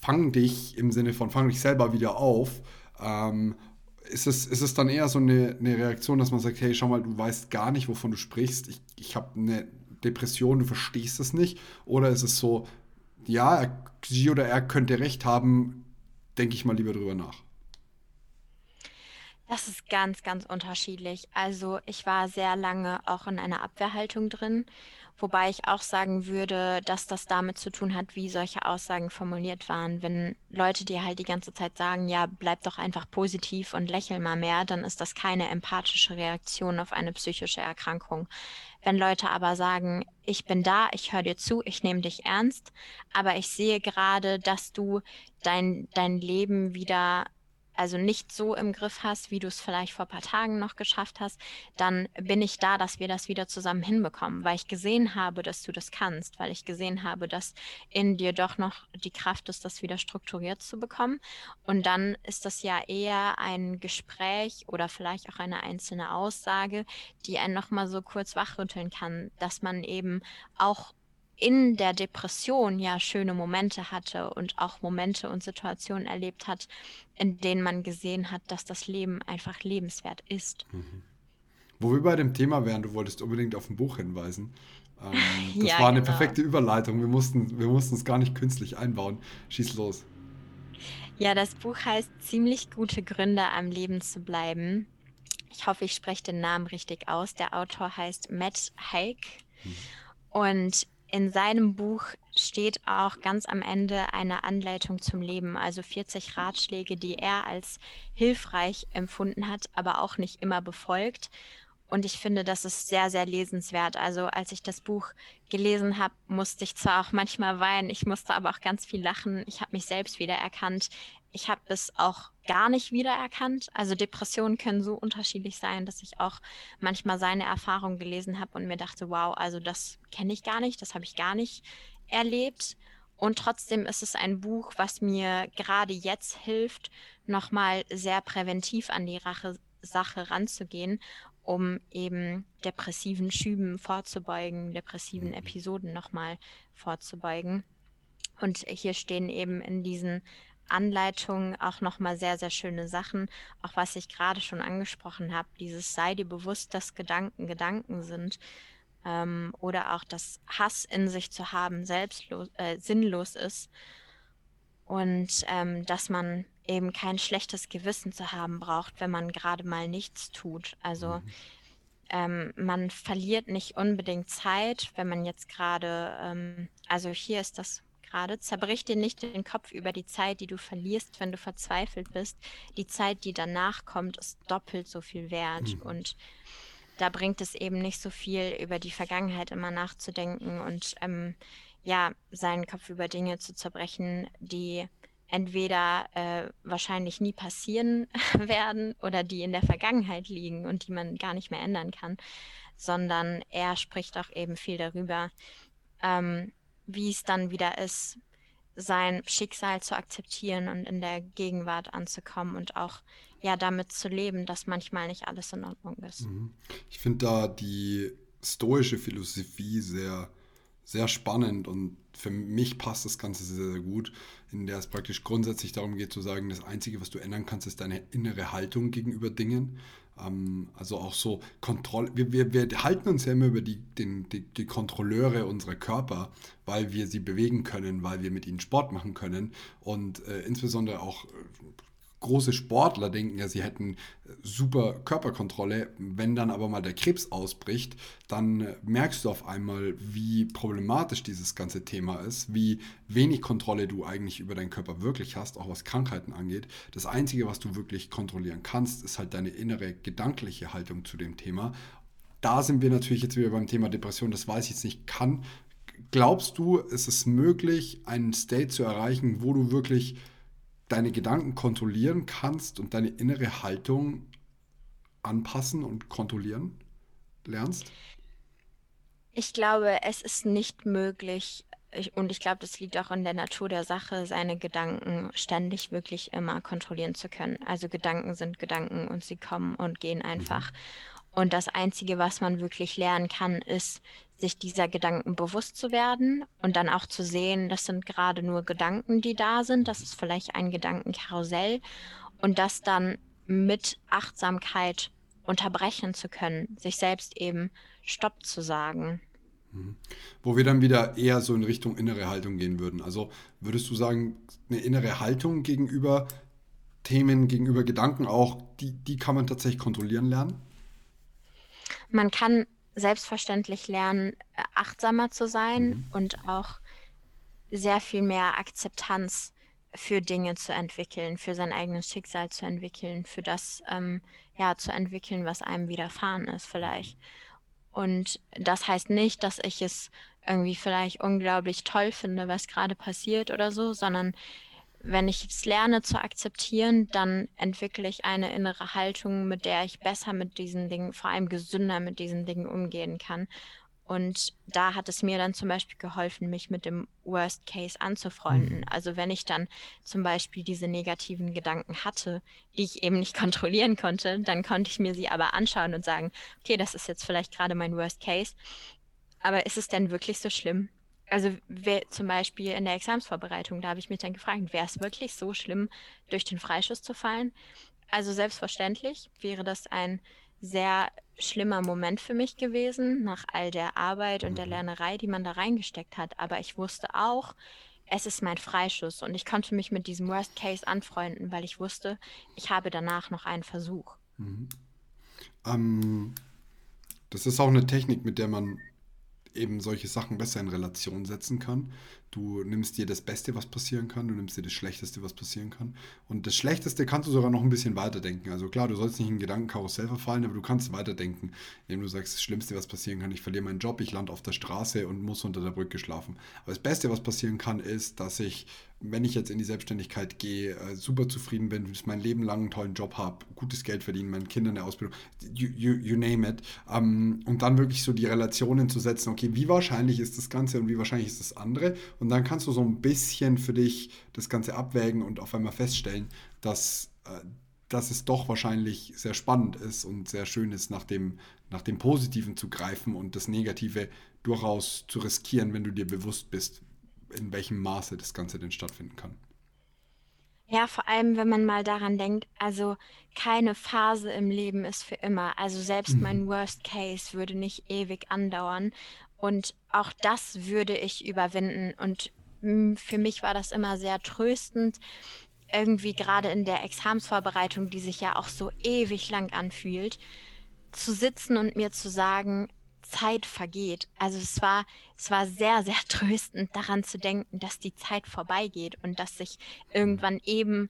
fang dich im Sinne von fang dich selber wieder auf. Ähm, ist, es, ist es dann eher so eine, eine Reaktion, dass man sagt, hey, schau mal, du weißt gar nicht, wovon du sprichst. Ich, ich habe eine Depression, du verstehst es nicht. Oder ist es so, ja, sie oder er könnte recht haben, denke ich mal lieber drüber nach. Das ist ganz, ganz unterschiedlich. Also ich war sehr lange auch in einer Abwehrhaltung drin, wobei ich auch sagen würde, dass das damit zu tun hat, wie solche Aussagen formuliert waren. Wenn Leute dir halt die ganze Zeit sagen, ja, bleib doch einfach positiv und lächel mal mehr, dann ist das keine empathische Reaktion auf eine psychische Erkrankung. Wenn Leute aber sagen, ich bin da, ich höre dir zu, ich nehme dich ernst, aber ich sehe gerade, dass du dein, dein Leben wieder also nicht so im Griff hast, wie du es vielleicht vor ein paar Tagen noch geschafft hast, dann bin ich da, dass wir das wieder zusammen hinbekommen, weil ich gesehen habe, dass du das kannst, weil ich gesehen habe, dass in dir doch noch die Kraft ist, das wieder strukturiert zu bekommen. Und dann ist das ja eher ein Gespräch oder vielleicht auch eine einzelne Aussage, die einen nochmal so kurz wachrütteln kann, dass man eben auch in der Depression ja schöne Momente hatte und auch Momente und Situationen erlebt hat, in denen man gesehen hat, dass das Leben einfach lebenswert ist. Mhm. Wo wir bei dem Thema wären, du wolltest unbedingt auf ein Buch hinweisen. Ähm, das ja, war eine genau. perfekte Überleitung. Wir mussten, wir mussten es gar nicht künstlich einbauen. Schieß los. Ja, das Buch heißt Ziemlich gute Gründe am Leben zu bleiben. Ich hoffe, ich spreche den Namen richtig aus. Der Autor heißt Matt Haig. Mhm. Und in seinem Buch steht auch ganz am Ende eine Anleitung zum Leben, also 40 Ratschläge, die er als hilfreich empfunden hat, aber auch nicht immer befolgt. Und ich finde, das ist sehr, sehr lesenswert. Also als ich das Buch gelesen habe, musste ich zwar auch manchmal weinen, ich musste aber auch ganz viel lachen. Ich habe mich selbst wieder erkannt. Ich habe es auch gar nicht wiedererkannt. Also Depressionen können so unterschiedlich sein, dass ich auch manchmal seine Erfahrung gelesen habe und mir dachte, wow, also das kenne ich gar nicht, das habe ich gar nicht erlebt. Und trotzdem ist es ein Buch, was mir gerade jetzt hilft, nochmal sehr präventiv an die Rache, Sache ranzugehen, um eben depressiven Schüben vorzubeugen, depressiven mhm. Episoden nochmal vorzubeugen. Und hier stehen eben in diesen Anleitung auch nochmal sehr, sehr schöne Sachen. Auch was ich gerade schon angesprochen habe, dieses sei dir bewusst, dass Gedanken Gedanken sind. Ähm, oder auch dass Hass in sich zu haben selbstlos, äh, sinnlos ist. Und ähm, dass man eben kein schlechtes Gewissen zu haben braucht, wenn man gerade mal nichts tut. Also mhm. ähm, man verliert nicht unbedingt Zeit, wenn man jetzt gerade, ähm, also hier ist das gerade, zerbrich dir nicht den Kopf über die Zeit, die du verlierst, wenn du verzweifelt bist. Die Zeit, die danach kommt, ist doppelt so viel wert. Mhm. Und da bringt es eben nicht so viel, über die Vergangenheit immer nachzudenken und ähm, ja, seinen Kopf über Dinge zu zerbrechen, die entweder äh, wahrscheinlich nie passieren werden oder die in der Vergangenheit liegen und die man gar nicht mehr ändern kann, sondern er spricht auch eben viel darüber, ähm, wie es dann wieder ist, sein Schicksal zu akzeptieren und in der Gegenwart anzukommen und auch ja damit zu leben, dass manchmal nicht alles in Ordnung ist. Mhm. Ich finde da die stoische Philosophie sehr, sehr spannend und für mich passt das Ganze sehr, sehr gut, in der es praktisch grundsätzlich darum geht zu sagen, das Einzige, was du ändern kannst, ist deine innere Haltung gegenüber Dingen. Ähm, also auch so Kontrolle. Wir, wir, wir halten uns ja immer über die, den, die, die Kontrolleure unserer Körper, weil wir sie bewegen können, weil wir mit ihnen Sport machen können und äh, insbesondere auch große Sportler denken ja, sie hätten äh, super Körperkontrolle. Wenn dann aber mal der Krebs ausbricht, dann äh, merkst du auf einmal, wie problematisch dieses ganze Thema ist, wie wenig Kontrolle du eigentlich über deinen Körper wirklich hast, auch was Krankheiten angeht. Das Einzige, was du wirklich kontrollieren kannst, ist halt deine innere gedankliche Haltung zu dem Thema. Da sind wir natürlich jetzt wieder beim Thema Depression, das weiß ich jetzt nicht, kann. Glaubst du, ist es möglich, einen State zu erreichen, wo du wirklich deine Gedanken kontrollieren kannst und deine innere Haltung anpassen und kontrollieren lernst? Ich glaube, es ist nicht möglich, und ich glaube, das liegt auch in der Natur der Sache, seine Gedanken ständig wirklich immer kontrollieren zu können. Also Gedanken sind Gedanken und sie kommen und gehen einfach. Mhm. Und das Einzige, was man wirklich lernen kann, ist, sich dieser Gedanken bewusst zu werden und dann auch zu sehen, das sind gerade nur Gedanken, die da sind, das ist vielleicht ein Gedankenkarussell und das dann mit Achtsamkeit unterbrechen zu können, sich selbst eben Stopp zu sagen. Mhm. Wo wir dann wieder eher so in Richtung innere Haltung gehen würden. Also würdest du sagen, eine innere Haltung gegenüber Themen, gegenüber Gedanken auch, die, die kann man tatsächlich kontrollieren lernen? Man kann selbstverständlich lernen, äh, achtsamer zu sein mhm. und auch sehr viel mehr Akzeptanz für Dinge zu entwickeln, für sein eigenes Schicksal zu entwickeln, für das ähm, ja zu entwickeln, was einem widerfahren ist vielleicht. Und das heißt nicht, dass ich es irgendwie vielleicht unglaublich toll finde, was gerade passiert oder so, sondern wenn ich es lerne zu akzeptieren, dann entwickle ich eine innere Haltung, mit der ich besser mit diesen Dingen, vor allem gesünder mit diesen Dingen umgehen kann. Und da hat es mir dann zum Beispiel geholfen, mich mit dem Worst Case anzufreunden. Mhm. Also wenn ich dann zum Beispiel diese negativen Gedanken hatte, die ich eben nicht kontrollieren konnte, dann konnte ich mir sie aber anschauen und sagen, okay, das ist jetzt vielleicht gerade mein Worst Case. Aber ist es denn wirklich so schlimm? Also zum Beispiel in der Examsvorbereitung, da habe ich mich dann gefragt, wäre es wirklich so schlimm, durch den Freischuss zu fallen? Also selbstverständlich wäre das ein sehr schlimmer Moment für mich gewesen, nach all der Arbeit und der mhm. Lernerei, die man da reingesteckt hat. Aber ich wusste auch, es ist mein Freischuss und ich konnte mich mit diesem Worst Case anfreunden, weil ich wusste, ich habe danach noch einen Versuch. Mhm. Ähm, das ist auch eine Technik, mit der man eben solche Sachen besser in Relation setzen kann. Du nimmst dir das Beste, was passieren kann, du nimmst dir das Schlechteste, was passieren kann. Und das Schlechteste kannst du sogar noch ein bisschen weiterdenken. Also klar, du sollst nicht in Gedankenkarussell verfallen, aber du kannst weiterdenken, indem du sagst, das Schlimmste, was passieren kann, ich verliere meinen Job, ich lande auf der Straße und muss unter der Brücke schlafen. Aber das Beste, was passieren kann, ist, dass ich wenn ich jetzt in die Selbstständigkeit gehe, äh, super zufrieden bin, mein Leben lang einen tollen Job habe, gutes Geld verdienen, meinen Kindern eine Ausbildung, you, you, you name it. Ähm, und dann wirklich so die Relationen zu setzen, okay, wie wahrscheinlich ist das Ganze und wie wahrscheinlich ist das andere. Und dann kannst du so ein bisschen für dich das Ganze abwägen und auf einmal feststellen, dass, äh, dass es doch wahrscheinlich sehr spannend ist und sehr schön ist, nach dem, nach dem Positiven zu greifen und das Negative durchaus zu riskieren, wenn du dir bewusst bist, in welchem Maße das Ganze denn stattfinden kann. Ja, vor allem, wenn man mal daran denkt, also keine Phase im Leben ist für immer. Also selbst mhm. mein Worst Case würde nicht ewig andauern. Und auch das würde ich überwinden. Und hm, für mich war das immer sehr tröstend, irgendwie gerade in der Examsvorbereitung, die sich ja auch so ewig lang anfühlt, zu sitzen und mir zu sagen, Zeit vergeht. Also es war, es war sehr, sehr tröstend daran zu denken, dass die Zeit vorbeigeht und dass ich irgendwann eben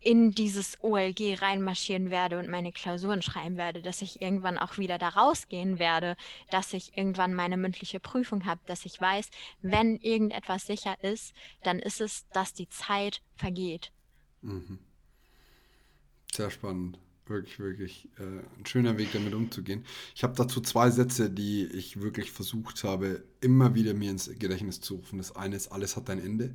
in dieses OLG reinmarschieren werde und meine Klausuren schreiben werde, dass ich irgendwann auch wieder da rausgehen werde, dass ich irgendwann meine mündliche Prüfung habe, dass ich weiß, wenn irgendetwas sicher ist, dann ist es, dass die Zeit vergeht. Mhm. Sehr spannend. Wirklich, wirklich äh, ein schöner Weg, damit umzugehen. Ich habe dazu zwei Sätze, die ich wirklich versucht habe, immer wieder mir ins Gedächtnis zu rufen. Das eine ist, alles hat ein Ende.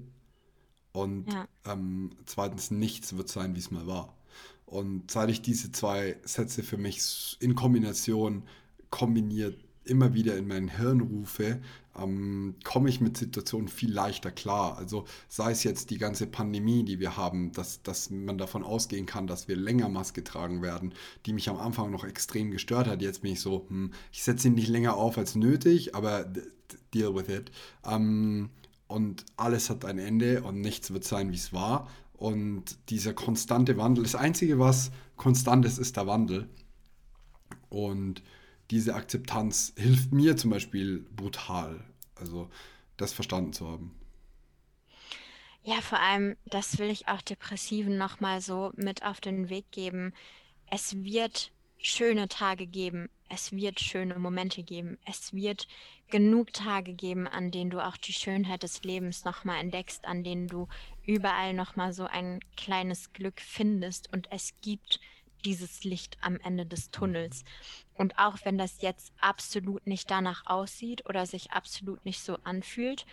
Und ja. ähm, zweitens, nichts wird sein, wie es mal war. Und seit ich diese zwei Sätze für mich in Kombination kombiniert immer wieder in mein Hirn rufe, ähm, komme ich mit Situationen viel leichter klar. Also sei es jetzt die ganze Pandemie, die wir haben, dass, dass man davon ausgehen kann, dass wir länger Maske tragen werden, die mich am Anfang noch extrem gestört hat. Jetzt bin ich so, hm, ich setze ihn nicht länger auf als nötig, aber deal with it. Ähm, und alles hat ein Ende und nichts wird sein, wie es war. Und dieser konstante Wandel, das Einzige, was konstant ist, ist der Wandel. Und diese Akzeptanz hilft mir zum Beispiel brutal, also das verstanden zu haben. Ja, vor allem, das will ich auch Depressiven nochmal so mit auf den Weg geben. Es wird schöne Tage geben, es wird schöne Momente geben, es wird genug Tage geben, an denen du auch die Schönheit des Lebens nochmal entdeckst, an denen du überall nochmal so ein kleines Glück findest und es gibt dieses Licht am Ende des Tunnels. Und auch wenn das jetzt absolut nicht danach aussieht oder sich absolut nicht so anfühlt,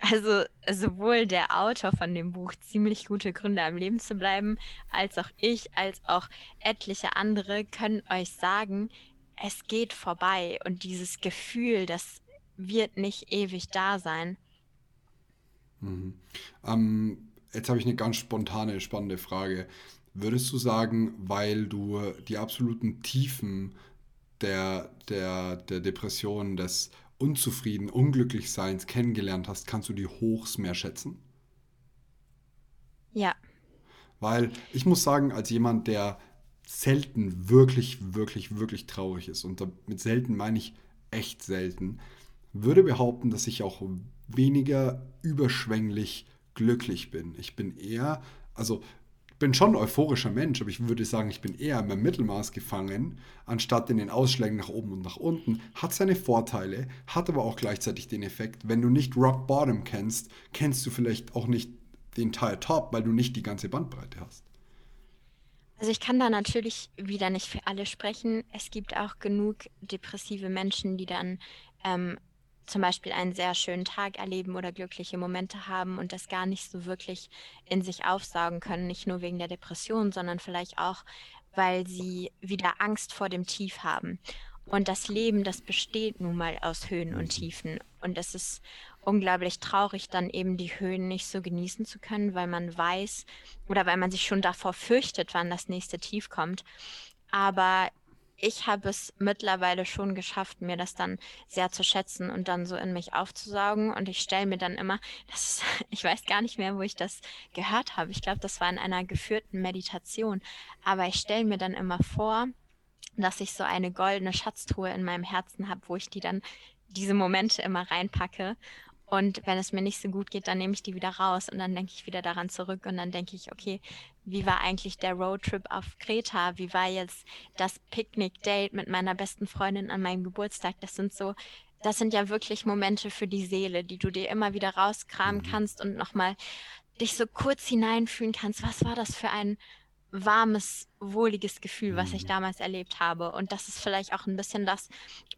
also sowohl der Autor von dem Buch ziemlich gute Gründe am Leben zu bleiben, als auch ich, als auch etliche andere können euch sagen, es geht vorbei und dieses Gefühl, das wird nicht ewig da sein. Mhm. Ähm, jetzt habe ich eine ganz spontane, spannende Frage. Würdest du sagen, weil du die absoluten Tiefen der, der, der Depression, des Unzufrieden, Unglücklichseins kennengelernt hast, kannst du die Hochs mehr schätzen? Ja. Weil ich muss sagen, als jemand, der selten wirklich, wirklich, wirklich traurig ist, und mit selten meine ich echt selten, würde behaupten, dass ich auch weniger überschwänglich glücklich bin. Ich bin eher, also bin schon ein euphorischer Mensch, aber ich würde sagen, ich bin eher im Mittelmaß gefangen, anstatt in den Ausschlägen nach oben und nach unten. Hat seine Vorteile, hat aber auch gleichzeitig den Effekt, wenn du nicht Rock Bottom kennst, kennst du vielleicht auch nicht den Teil Top, weil du nicht die ganze Bandbreite hast. Also ich kann da natürlich wieder nicht für alle sprechen. Es gibt auch genug depressive Menschen, die dann ähm, zum Beispiel einen sehr schönen Tag erleben oder glückliche Momente haben und das gar nicht so wirklich in sich aufsaugen können, nicht nur wegen der Depression, sondern vielleicht auch, weil sie wieder Angst vor dem Tief haben. Und das Leben, das besteht nun mal aus Höhen und Tiefen. Und es ist unglaublich traurig, dann eben die Höhen nicht so genießen zu können, weil man weiß oder weil man sich schon davor fürchtet, wann das nächste Tief kommt. Aber ich habe es mittlerweile schon geschafft, mir das dann sehr zu schätzen und dann so in mich aufzusaugen. Und ich stelle mir dann immer, das ist, ich weiß gar nicht mehr, wo ich das gehört habe. Ich glaube, das war in einer geführten Meditation. Aber ich stelle mir dann immer vor, dass ich so eine goldene Schatztruhe in meinem Herzen habe, wo ich die dann diese Momente immer reinpacke und wenn es mir nicht so gut geht, dann nehme ich die wieder raus und dann denke ich wieder daran zurück und dann denke ich, okay, wie war eigentlich der Roadtrip auf Kreta? Wie war jetzt das Picknick-Date mit meiner besten Freundin an meinem Geburtstag? Das sind so, das sind ja wirklich Momente für die Seele, die du dir immer wieder rauskramen mhm. kannst und nochmal dich so kurz hineinfühlen kannst. Was war das für ein warmes, wohliges Gefühl, was ich mhm. damals erlebt habe. Und das ist vielleicht auch ein bisschen das,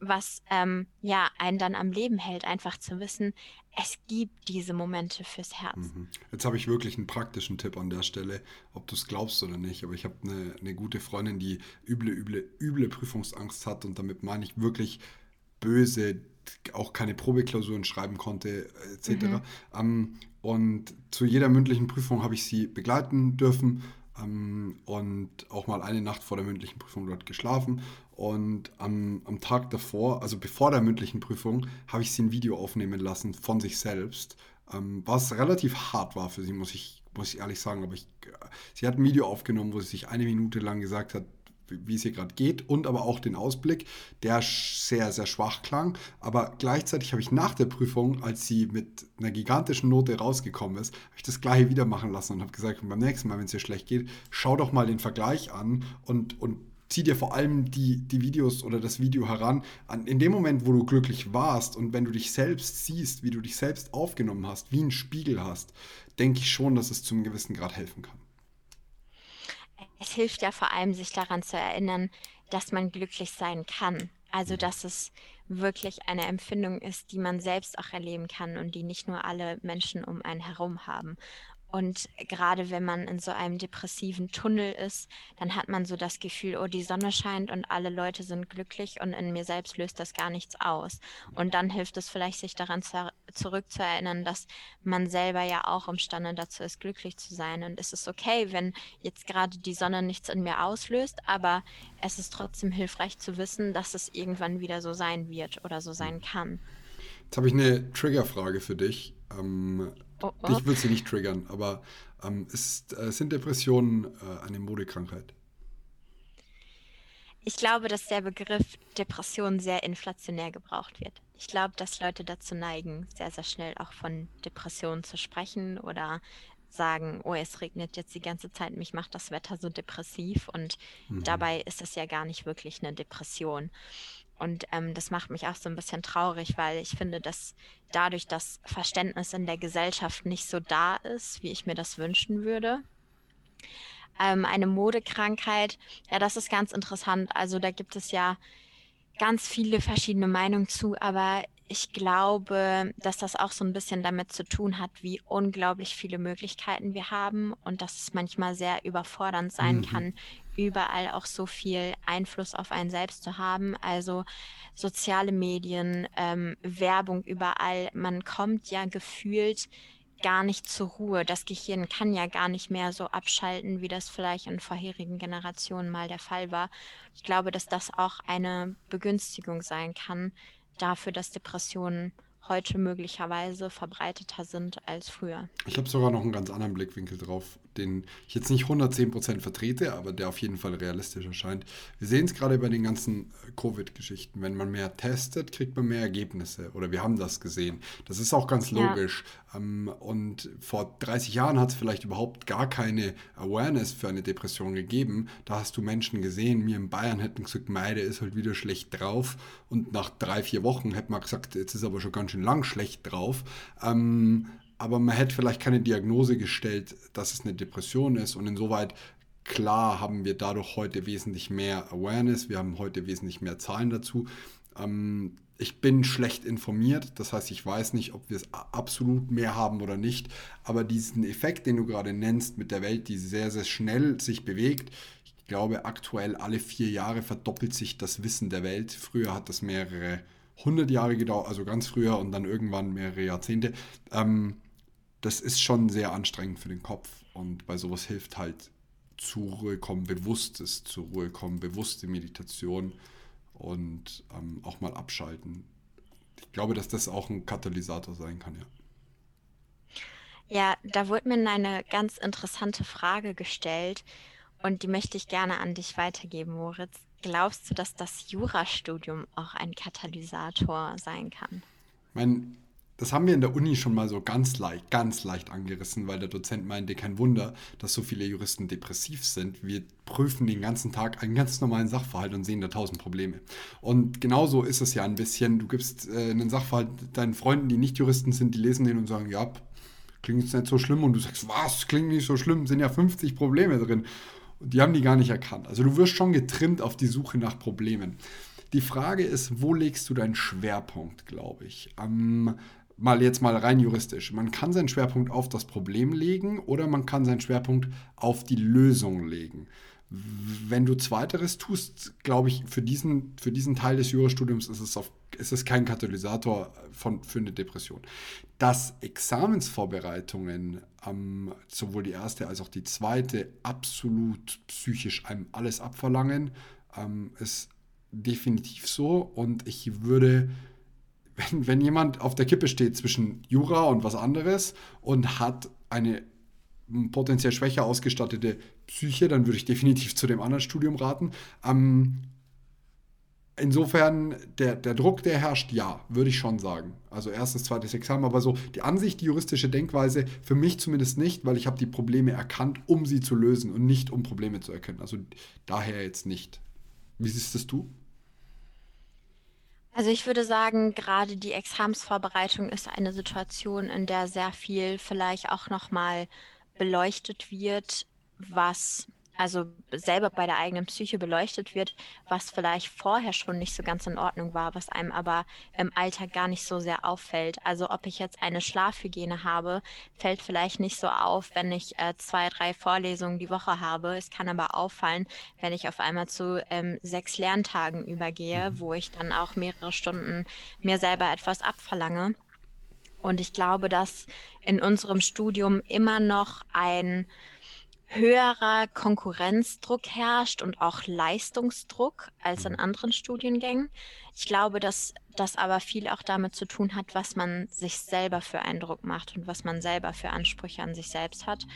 was ähm, ja einen dann am Leben hält, einfach zu wissen, es gibt diese Momente fürs Herz. Mhm. Jetzt habe ich wirklich einen praktischen Tipp an der Stelle, ob du es glaubst oder nicht. Aber ich habe eine, eine gute Freundin, die üble, üble, üble Prüfungsangst hat und damit meine ich wirklich böse, auch keine Probeklausuren schreiben konnte, etc. Mhm. Ähm, und zu jeder mündlichen Prüfung habe ich sie begleiten dürfen und auch mal eine Nacht vor der mündlichen Prüfung dort geschlafen. Und am, am Tag davor, also bevor der mündlichen Prüfung, habe ich sie ein Video aufnehmen lassen von sich selbst, ähm, was relativ hart war für sie, muss ich, muss ich ehrlich sagen. Aber ich, sie hat ein Video aufgenommen, wo sie sich eine Minute lang gesagt hat, wie es hier gerade geht und aber auch den Ausblick, der sehr, sehr schwach klang. Aber gleichzeitig habe ich nach der Prüfung, als sie mit einer gigantischen Note rausgekommen ist, habe ich das gleiche wieder machen lassen und habe gesagt, beim nächsten Mal, wenn es dir schlecht geht, schau doch mal den Vergleich an und, und zieh dir vor allem die, die Videos oder das Video heran. An, in dem Moment, wo du glücklich warst und wenn du dich selbst siehst, wie du dich selbst aufgenommen hast, wie ein Spiegel hast, denke ich schon, dass es zu einem gewissen Grad helfen kann. Es hilft ja vor allem, sich daran zu erinnern, dass man glücklich sein kann. Also, mhm. dass es wirklich eine Empfindung ist, die man selbst auch erleben kann und die nicht nur alle Menschen um einen herum haben. Und gerade wenn man in so einem depressiven Tunnel ist, dann hat man so das Gefühl, oh, die Sonne scheint und alle Leute sind glücklich und in mir selbst löst das gar nichts aus. Und dann hilft es vielleicht, sich daran zu, zurückzuerinnern, dass man selber ja auch imstande dazu ist, glücklich zu sein. Und es ist okay, wenn jetzt gerade die Sonne nichts in mir auslöst, aber es ist trotzdem hilfreich zu wissen, dass es irgendwann wieder so sein wird oder so sein kann. Jetzt habe ich eine Triggerfrage für dich. Ähm, Oh, oh. Dich will sie nicht triggern, aber ähm, ist, äh, sind Depressionen äh, eine Modekrankheit? Ich glaube, dass der Begriff Depression sehr inflationär gebraucht wird. Ich glaube, dass Leute dazu neigen, sehr, sehr schnell auch von Depressionen zu sprechen oder sagen, oh, es regnet jetzt die ganze Zeit, mich macht das Wetter so depressiv und mhm. dabei ist es ja gar nicht wirklich eine Depression. Und ähm, das macht mich auch so ein bisschen traurig, weil ich finde, dass dadurch das Verständnis in der Gesellschaft nicht so da ist, wie ich mir das wünschen würde. Ähm, eine Modekrankheit, ja, das ist ganz interessant. Also da gibt es ja ganz viele verschiedene Meinungen zu, aber ich glaube, dass das auch so ein bisschen damit zu tun hat, wie unglaublich viele Möglichkeiten wir haben und dass es manchmal sehr überfordernd sein mhm. kann, überall auch so viel Einfluss auf einen selbst zu haben. Also soziale Medien, ähm, Werbung überall. Man kommt ja gefühlt gar nicht zur Ruhe. Das Gehirn kann ja gar nicht mehr so abschalten, wie das vielleicht in vorherigen Generationen mal der Fall war. Ich glaube, dass das auch eine Begünstigung sein kann dafür, dass Depressionen heute möglicherweise verbreiteter sind als früher. Ich habe sogar noch einen ganz anderen Blickwinkel drauf den ich jetzt nicht 110% vertrete, aber der auf jeden Fall realistisch erscheint. Wir sehen es gerade bei den ganzen äh, Covid-Geschichten. Wenn man mehr testet, kriegt man mehr Ergebnisse. Oder wir haben das gesehen. Das ist auch ganz logisch. Ja. Ähm, und vor 30 Jahren hat es vielleicht überhaupt gar keine Awareness für eine Depression gegeben. Da hast du Menschen gesehen, mir in Bayern hätten gesagt, Meide ist halt wieder schlecht drauf. Und nach drei, vier Wochen hätte man gesagt, jetzt ist aber schon ganz schön lang schlecht drauf. Ähm, aber man hätte vielleicht keine Diagnose gestellt, dass es eine Depression ist. Und insoweit, klar, haben wir dadurch heute wesentlich mehr Awareness, wir haben heute wesentlich mehr Zahlen dazu. Ähm, ich bin schlecht informiert, das heißt, ich weiß nicht, ob wir es absolut mehr haben oder nicht. Aber diesen Effekt, den du gerade nennst, mit der Welt, die sehr, sehr schnell sich bewegt, ich glaube, aktuell alle vier Jahre verdoppelt sich das Wissen der Welt. Früher hat das mehrere hundert Jahre gedauert, also ganz früher und dann irgendwann mehrere Jahrzehnte. Ähm, das ist schon sehr anstrengend für den Kopf und bei sowas hilft halt zur Ruhe kommen, bewusstes zur Ruhe kommen, bewusste Meditation und ähm, auch mal abschalten. Ich glaube, dass das auch ein Katalysator sein kann, ja. Ja, da wurde mir eine ganz interessante Frage gestellt und die möchte ich gerne an dich weitergeben, Moritz. Glaubst du, dass das Jurastudium auch ein Katalysator sein kann? Mein das haben wir in der Uni schon mal so ganz leicht, ganz leicht angerissen, weil der Dozent meinte, kein Wunder, dass so viele Juristen depressiv sind. Wir prüfen den ganzen Tag einen ganz normalen Sachverhalt und sehen da tausend Probleme. Und genauso ist es ja ein bisschen. Du gibst äh, einen Sachverhalt deinen Freunden, die nicht Juristen sind, die lesen den und sagen, ja, klingt jetzt nicht so schlimm. Und du sagst, was, klingt nicht so schlimm, sind ja 50 Probleme drin. Und die haben die gar nicht erkannt. Also du wirst schon getrimmt auf die Suche nach Problemen. Die Frage ist, wo legst du deinen Schwerpunkt, glaube ich? Am mal jetzt mal rein juristisch. Man kann seinen Schwerpunkt auf das Problem legen oder man kann seinen Schwerpunkt auf die Lösung legen. Wenn du zweiteres tust, glaube ich, für diesen, für diesen Teil des Jurastudiums ist es, auf, ist es kein Katalysator von, für eine Depression. Dass Examensvorbereitungen, ähm, sowohl die erste als auch die zweite, absolut psychisch einem alles abverlangen, ähm, ist definitiv so. Und ich würde wenn, wenn jemand auf der Kippe steht zwischen Jura und was anderes und hat eine potenziell schwächer ausgestattete Psyche, dann würde ich definitiv zu dem anderen Studium raten. Ähm, insofern, der, der Druck, der herrscht, ja, würde ich schon sagen. Also erstes, zweites Examen, aber so die Ansicht, die juristische Denkweise, für mich zumindest nicht, weil ich habe die Probleme erkannt, um sie zu lösen und nicht um Probleme zu erkennen. Also daher jetzt nicht. Wie siehst das du? Also ich würde sagen, gerade die Examsvorbereitung ist eine Situation, in der sehr viel vielleicht auch nochmal beleuchtet wird, was also selber bei der eigenen Psyche beleuchtet wird, was vielleicht vorher schon nicht so ganz in Ordnung war, was einem aber im Alltag gar nicht so sehr auffällt. Also ob ich jetzt eine Schlafhygiene habe, fällt vielleicht nicht so auf, wenn ich äh, zwei, drei Vorlesungen die Woche habe. Es kann aber auffallen, wenn ich auf einmal zu ähm, sechs Lerntagen übergehe, mhm. wo ich dann auch mehrere Stunden mir selber etwas abverlange. Und ich glaube, dass in unserem Studium immer noch ein höherer Konkurrenzdruck herrscht und auch Leistungsdruck als in mhm. anderen Studiengängen. Ich glaube, dass das aber viel auch damit zu tun hat, was man sich selber für einen Druck macht und was man selber für Ansprüche an sich selbst hat.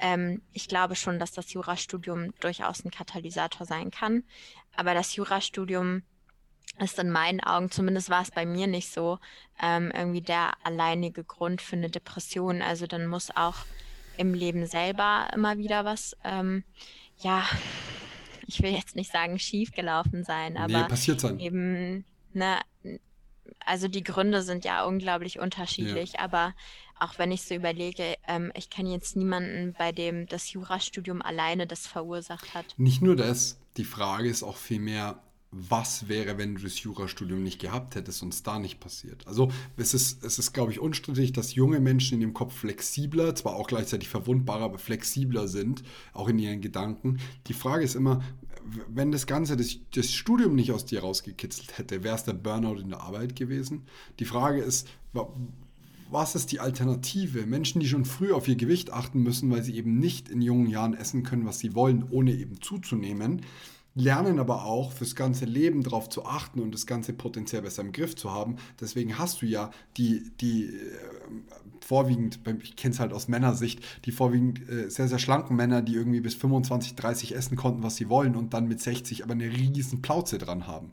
Ähm, ich glaube schon, dass das Jurastudium durchaus ein Katalysator sein kann, aber das Jurastudium ist in meinen Augen, zumindest war es bei mir nicht so, ähm, irgendwie der alleinige Grund für eine Depression. Also dann muss auch im Leben selber immer wieder was, ähm, ja, ich will jetzt nicht sagen schiefgelaufen sein, aber nee, passiert sein. eben, ne, also die Gründe sind ja unglaublich unterschiedlich, ja. aber auch wenn ich so überlege, ähm, ich kenne jetzt niemanden, bei dem das Jurastudium alleine das verursacht hat. Nicht nur das, die Frage ist auch vielmehr, was wäre, wenn du das Jurastudium nicht gehabt hättest und es da nicht passiert. Also es ist, es ist, glaube ich, unstrittig, dass junge Menschen in dem Kopf flexibler, zwar auch gleichzeitig verwundbarer, aber flexibler sind, auch in ihren Gedanken. Die Frage ist immer, wenn das Ganze, das, das Studium nicht aus dir rausgekitzelt hätte, wäre es der Burnout in der Arbeit gewesen? Die Frage ist, was ist die Alternative? Menschen, die schon früh auf ihr Gewicht achten müssen, weil sie eben nicht in jungen Jahren essen können, was sie wollen, ohne eben zuzunehmen lernen aber auch fürs ganze Leben darauf zu achten und das Ganze potenziell besser im Griff zu haben. Deswegen hast du ja die, die äh, vorwiegend, ich kenne es halt aus Männersicht, die vorwiegend äh, sehr, sehr schlanken Männer, die irgendwie bis 25, 30 essen konnten, was sie wollen und dann mit 60 aber eine riesen Plauze dran haben.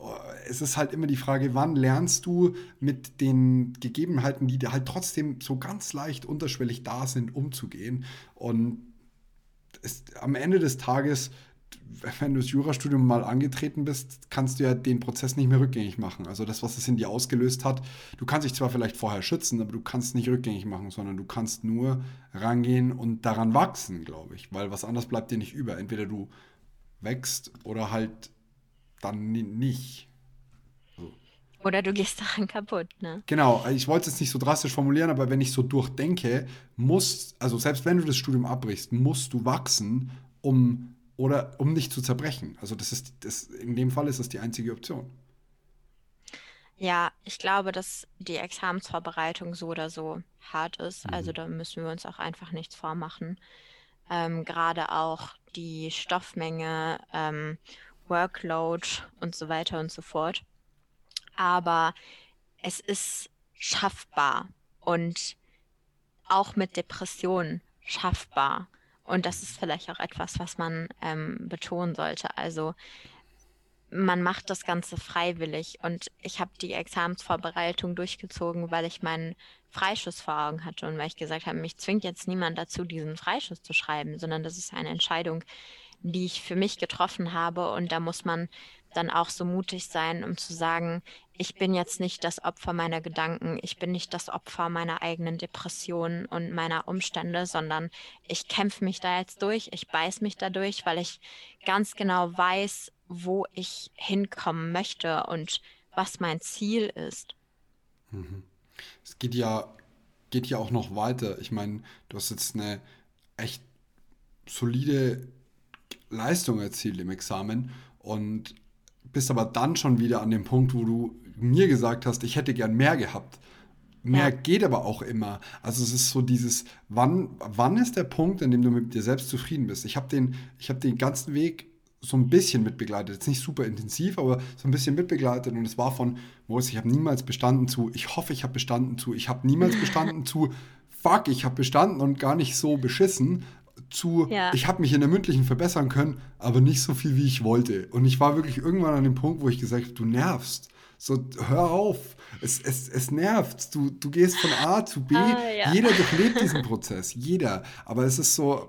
Äh, es ist halt immer die Frage, wann lernst du mit den Gegebenheiten, die dir halt trotzdem so ganz leicht unterschwellig da sind, umzugehen. Und es, am Ende des Tages wenn du das Jurastudium mal angetreten bist, kannst du ja den Prozess nicht mehr rückgängig machen. Also das, was es in dir ausgelöst hat, du kannst dich zwar vielleicht vorher schützen, aber du kannst nicht rückgängig machen, sondern du kannst nur rangehen und daran wachsen, glaube ich. Weil was anderes bleibt dir nicht über. Entweder du wächst oder halt dann nicht. Oder du gehst daran kaputt, ne? Genau, ich wollte es nicht so drastisch formulieren, aber wenn ich so durchdenke, muss, also selbst wenn du das Studium abbrichst, musst du wachsen, um oder um nicht zu zerbrechen. Also das ist das, in dem Fall ist das die einzige Option. Ja, ich glaube, dass die Examensvorbereitung so oder so hart ist. Also mhm. da müssen wir uns auch einfach nichts vormachen. Ähm, gerade auch die Stoffmenge, ähm, Workload und so weiter und so fort. Aber es ist schaffbar und auch mit Depressionen schaffbar. Und das ist vielleicht auch etwas, was man ähm, betonen sollte. Also man macht das Ganze freiwillig und ich habe die Examensvorbereitung durchgezogen, weil ich meinen Freischuss vor Augen hatte und weil ich gesagt habe, mich zwingt jetzt niemand dazu, diesen Freischuss zu schreiben, sondern das ist eine Entscheidung, die ich für mich getroffen habe und da muss man dann auch so mutig sein, um zu sagen, ich bin jetzt nicht das Opfer meiner Gedanken, ich bin nicht das Opfer meiner eigenen Depressionen und meiner Umstände, sondern ich kämpfe mich da jetzt durch, ich beiß mich da durch, weil ich ganz genau weiß, wo ich hinkommen möchte und was mein Ziel ist. Mhm. Es geht ja, geht ja auch noch weiter. Ich meine, du hast jetzt eine echt solide Leistung erzielt im Examen und bist aber dann schon wieder an dem Punkt, wo du mir gesagt hast, ich hätte gern mehr gehabt. Mehr ja. geht aber auch immer. Also es ist so dieses, wann, wann ist der Punkt, an dem du mit dir selbst zufrieden bist? Ich habe den, hab den ganzen Weg so ein bisschen mitbegleitet. Jetzt nicht super intensiv, aber so ein bisschen mitbegleitet. Und es war von, Moritz, ich habe niemals bestanden zu, ich hoffe, ich habe bestanden zu, ich habe niemals bestanden zu, fuck, ich habe bestanden und gar nicht so beschissen, zu, ja. ich habe mich in der mündlichen verbessern können, aber nicht so viel, wie ich wollte. Und ich war wirklich irgendwann an dem Punkt, wo ich gesagt habe, du nervst. So, hör auf. Es, es, es nervt. Du, du gehst von A zu B. Ah, ja. Jeder durchlebt diesen Prozess. Jeder. Aber es ist so,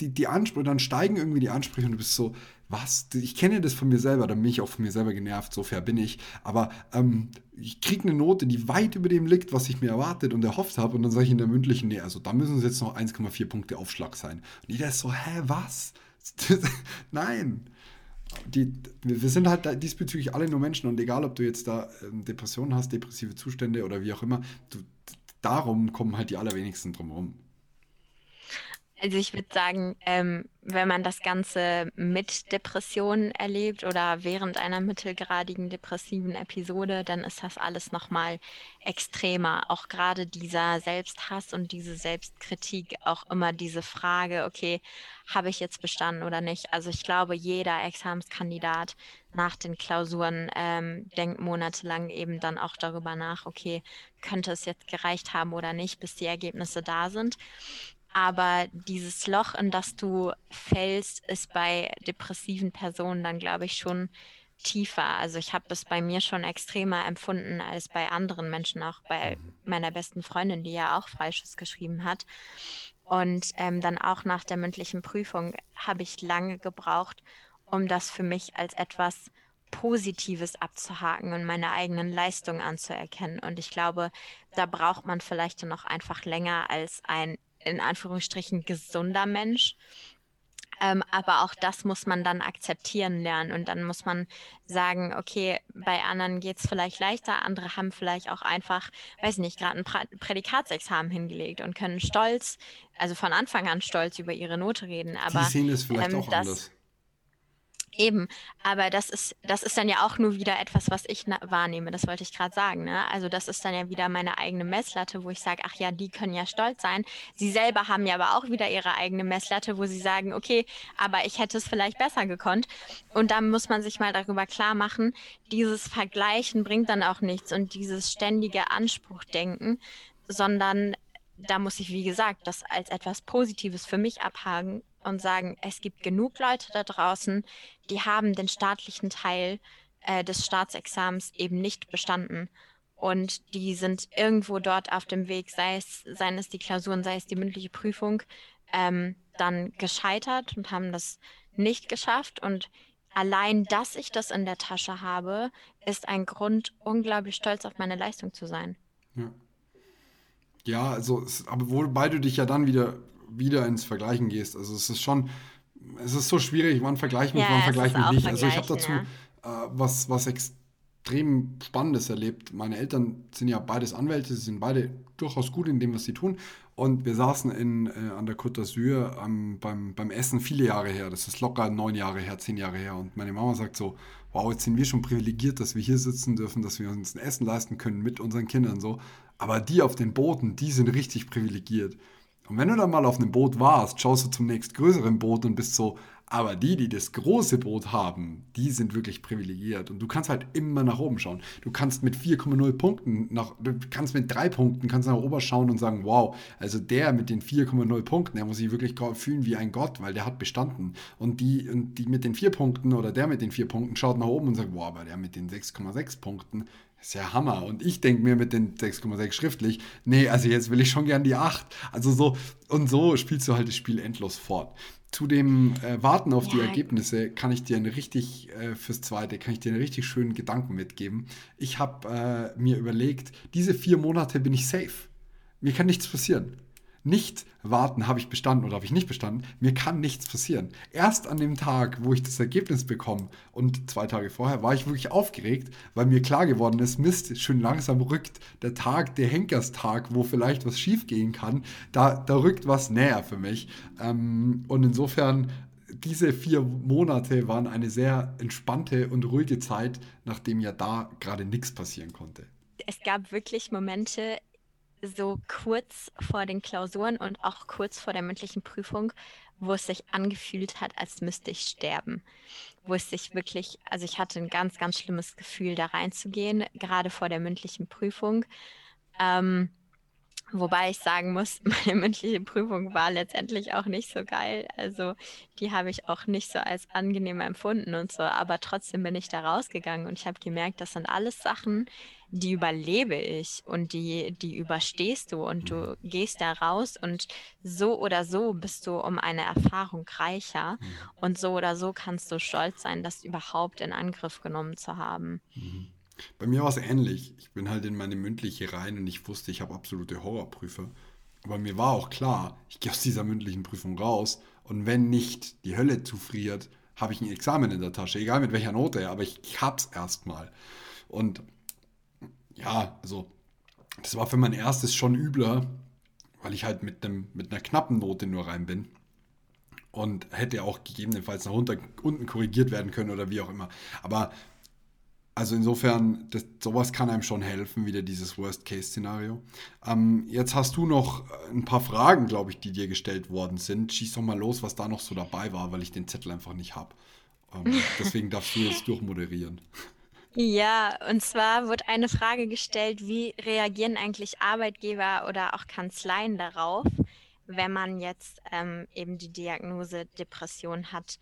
die, die Ansprüche, dann steigen irgendwie die Ansprüche und du bist so, was? Ich kenne das von mir selber, dann bin ich auch von mir selber genervt, so fair bin ich. Aber ähm, ich kriege eine Note, die weit über dem liegt, was ich mir erwartet und erhofft habe. Und dann sage ich in der mündlichen, nee, also da müssen es jetzt noch 1,4 Punkte Aufschlag sein. Und jeder ist so, hä, was? Nein. Die, wir sind halt diesbezüglich alle nur Menschen und egal, ob du jetzt da ähm, Depressionen hast, depressive Zustände oder wie auch immer, du, darum kommen halt die allerwenigsten drum herum. Also ich würde sagen, ähm, wenn man das Ganze mit Depressionen erlebt oder während einer mittelgradigen depressiven Episode, dann ist das alles nochmal extremer. Auch gerade dieser Selbsthass und diese Selbstkritik, auch immer diese Frage, okay, habe ich jetzt bestanden oder nicht? Also ich glaube, jeder Examenskandidat nach den Klausuren ähm, denkt monatelang eben dann auch darüber nach, okay, könnte es jetzt gereicht haben oder nicht, bis die Ergebnisse da sind. Aber dieses Loch, in das du fällst, ist bei depressiven Personen dann, glaube ich, schon tiefer. Also ich habe es bei mir schon extremer empfunden als bei anderen Menschen, auch bei mhm. meiner besten Freundin, die ja auch Freischuss geschrieben hat. Und ähm, dann auch nach der mündlichen Prüfung habe ich lange gebraucht, um das für mich als etwas Positives abzuhaken und meine eigenen Leistungen anzuerkennen. Und ich glaube, da braucht man vielleicht noch einfach länger als ein in Anführungsstrichen gesunder Mensch. Ähm, aber auch das muss man dann akzeptieren lernen und dann muss man sagen, okay, bei anderen geht es vielleicht leichter, andere haben vielleicht auch einfach, weiß nicht, gerade ein pra Prädikatsexamen hingelegt und können stolz, also von Anfang an stolz über ihre Note reden. Aber Die sehen es vielleicht ähm, auch das, anders. Eben, aber das ist, das ist dann ja auch nur wieder etwas, was ich wahrnehme, das wollte ich gerade sagen. Ne? Also das ist dann ja wieder meine eigene Messlatte, wo ich sage, ach ja, die können ja stolz sein. Sie selber haben ja aber auch wieder ihre eigene Messlatte, wo sie sagen, okay, aber ich hätte es vielleicht besser gekonnt. Und da muss man sich mal darüber klar machen, dieses Vergleichen bringt dann auch nichts und dieses ständige Anspruchdenken, sondern da muss ich, wie gesagt, das als etwas Positives für mich abhaken und sagen, es gibt genug Leute da draußen, die haben den staatlichen Teil äh, des Staatsexamens eben nicht bestanden. Und die sind irgendwo dort auf dem Weg, sei es, seien es die Klausuren, sei es die mündliche Prüfung, ähm, dann gescheitert und haben das nicht geschafft. Und allein, dass ich das in der Tasche habe, ist ein Grund, unglaublich stolz auf meine Leistung zu sein. Ja. Ja, also, aber wobei du dich ja dann wieder, wieder ins Vergleichen gehst. Also es ist schon, es ist so schwierig, wann vergleiche mich, ja, wann vergleiche mich nicht. Also ich habe dazu ja. äh, was, was extrem Spannendes erlebt. Meine Eltern sind ja beides Anwälte, sie sind beide durchaus gut in dem, was sie tun. Und wir saßen in, äh, an der Côte d'Azur ähm, beim, beim Essen viele Jahre her. Das ist locker neun Jahre her, zehn Jahre her. Und meine Mama sagt so, wow, jetzt sind wir schon privilegiert, dass wir hier sitzen dürfen, dass wir uns ein Essen leisten können mit unseren Kindern so. Aber die auf den Booten, die sind richtig privilegiert. Und wenn du dann mal auf einem Boot warst, schaust du zum nächstgrößeren Boot und bist so, aber die, die das große Boot haben, die sind wirklich privilegiert. Und du kannst halt immer nach oben schauen. Du kannst mit 4,0 Punkten, nach, du kannst mit drei Punkten, kannst nach oben schauen und sagen, wow, also der mit den 4,0 Punkten, der muss sich wirklich fühlen wie ein Gott, weil der hat bestanden. Und die, und die mit den vier Punkten oder der mit den vier Punkten schaut nach oben und sagt, wow, aber der mit den 6,6 Punkten, ist ja Hammer. Und ich denke mir mit den 6,6 schriftlich, nee, also jetzt will ich schon gern die 8. Also so, und so spielst du halt das Spiel endlos fort. Zu dem äh, Warten auf ja. die Ergebnisse kann ich dir eine richtig, äh, fürs Zweite, kann ich dir einen richtig schönen Gedanken mitgeben. Ich habe äh, mir überlegt, diese vier Monate bin ich safe. Mir kann nichts passieren nicht warten, habe ich bestanden oder habe ich nicht bestanden. Mir kann nichts passieren. Erst an dem Tag, wo ich das Ergebnis bekomme und zwei Tage vorher, war ich wirklich aufgeregt, weil mir klar geworden ist, Mist, schön langsam rückt der Tag, der Henkerstag, wo vielleicht was schief gehen kann, da, da rückt was näher für mich. Ähm, und insofern diese vier Monate waren eine sehr entspannte und ruhige Zeit, nachdem ja da gerade nichts passieren konnte. Es gab wirklich Momente, so kurz vor den Klausuren und auch kurz vor der mündlichen Prüfung, wo es sich angefühlt hat, als müsste ich sterben. Wo es sich wirklich, also ich hatte ein ganz, ganz schlimmes Gefühl, da reinzugehen, gerade vor der mündlichen Prüfung. Ähm, Wobei ich sagen muss, meine mündliche Prüfung war letztendlich auch nicht so geil. Also die habe ich auch nicht so als angenehm empfunden und so. Aber trotzdem bin ich da rausgegangen und ich habe gemerkt, das sind alles Sachen, die überlebe ich und die, die überstehst du und du gehst da raus und so oder so bist du um eine Erfahrung reicher mhm. und so oder so kannst du stolz sein, das überhaupt in Angriff genommen zu haben. Mhm. Bei mir war es ähnlich. Ich bin halt in meine mündliche rein und ich wusste, ich habe absolute Horrorprüfe. Aber mir war auch klar, ich gehe aus dieser mündlichen Prüfung raus und wenn nicht die Hölle zufriert, habe ich ein Examen in der Tasche, egal mit welcher Note, aber ich hab's erstmal. Und ja, also das war für mein erstes schon übler, weil ich halt mit, einem, mit einer knappen Note nur rein bin. Und hätte auch gegebenenfalls nach unten korrigiert werden können oder wie auch immer. Aber also insofern, das, sowas kann einem schon helfen, wieder dieses Worst-Case-Szenario. Ähm, jetzt hast du noch ein paar Fragen, glaube ich, die dir gestellt worden sind. Schieß doch mal los, was da noch so dabei war, weil ich den Zettel einfach nicht habe. Ähm, deswegen darfst du jetzt durchmoderieren. Ja, und zwar wird eine Frage gestellt, wie reagieren eigentlich Arbeitgeber oder auch Kanzleien darauf, wenn man jetzt ähm, eben die Diagnose Depression hat.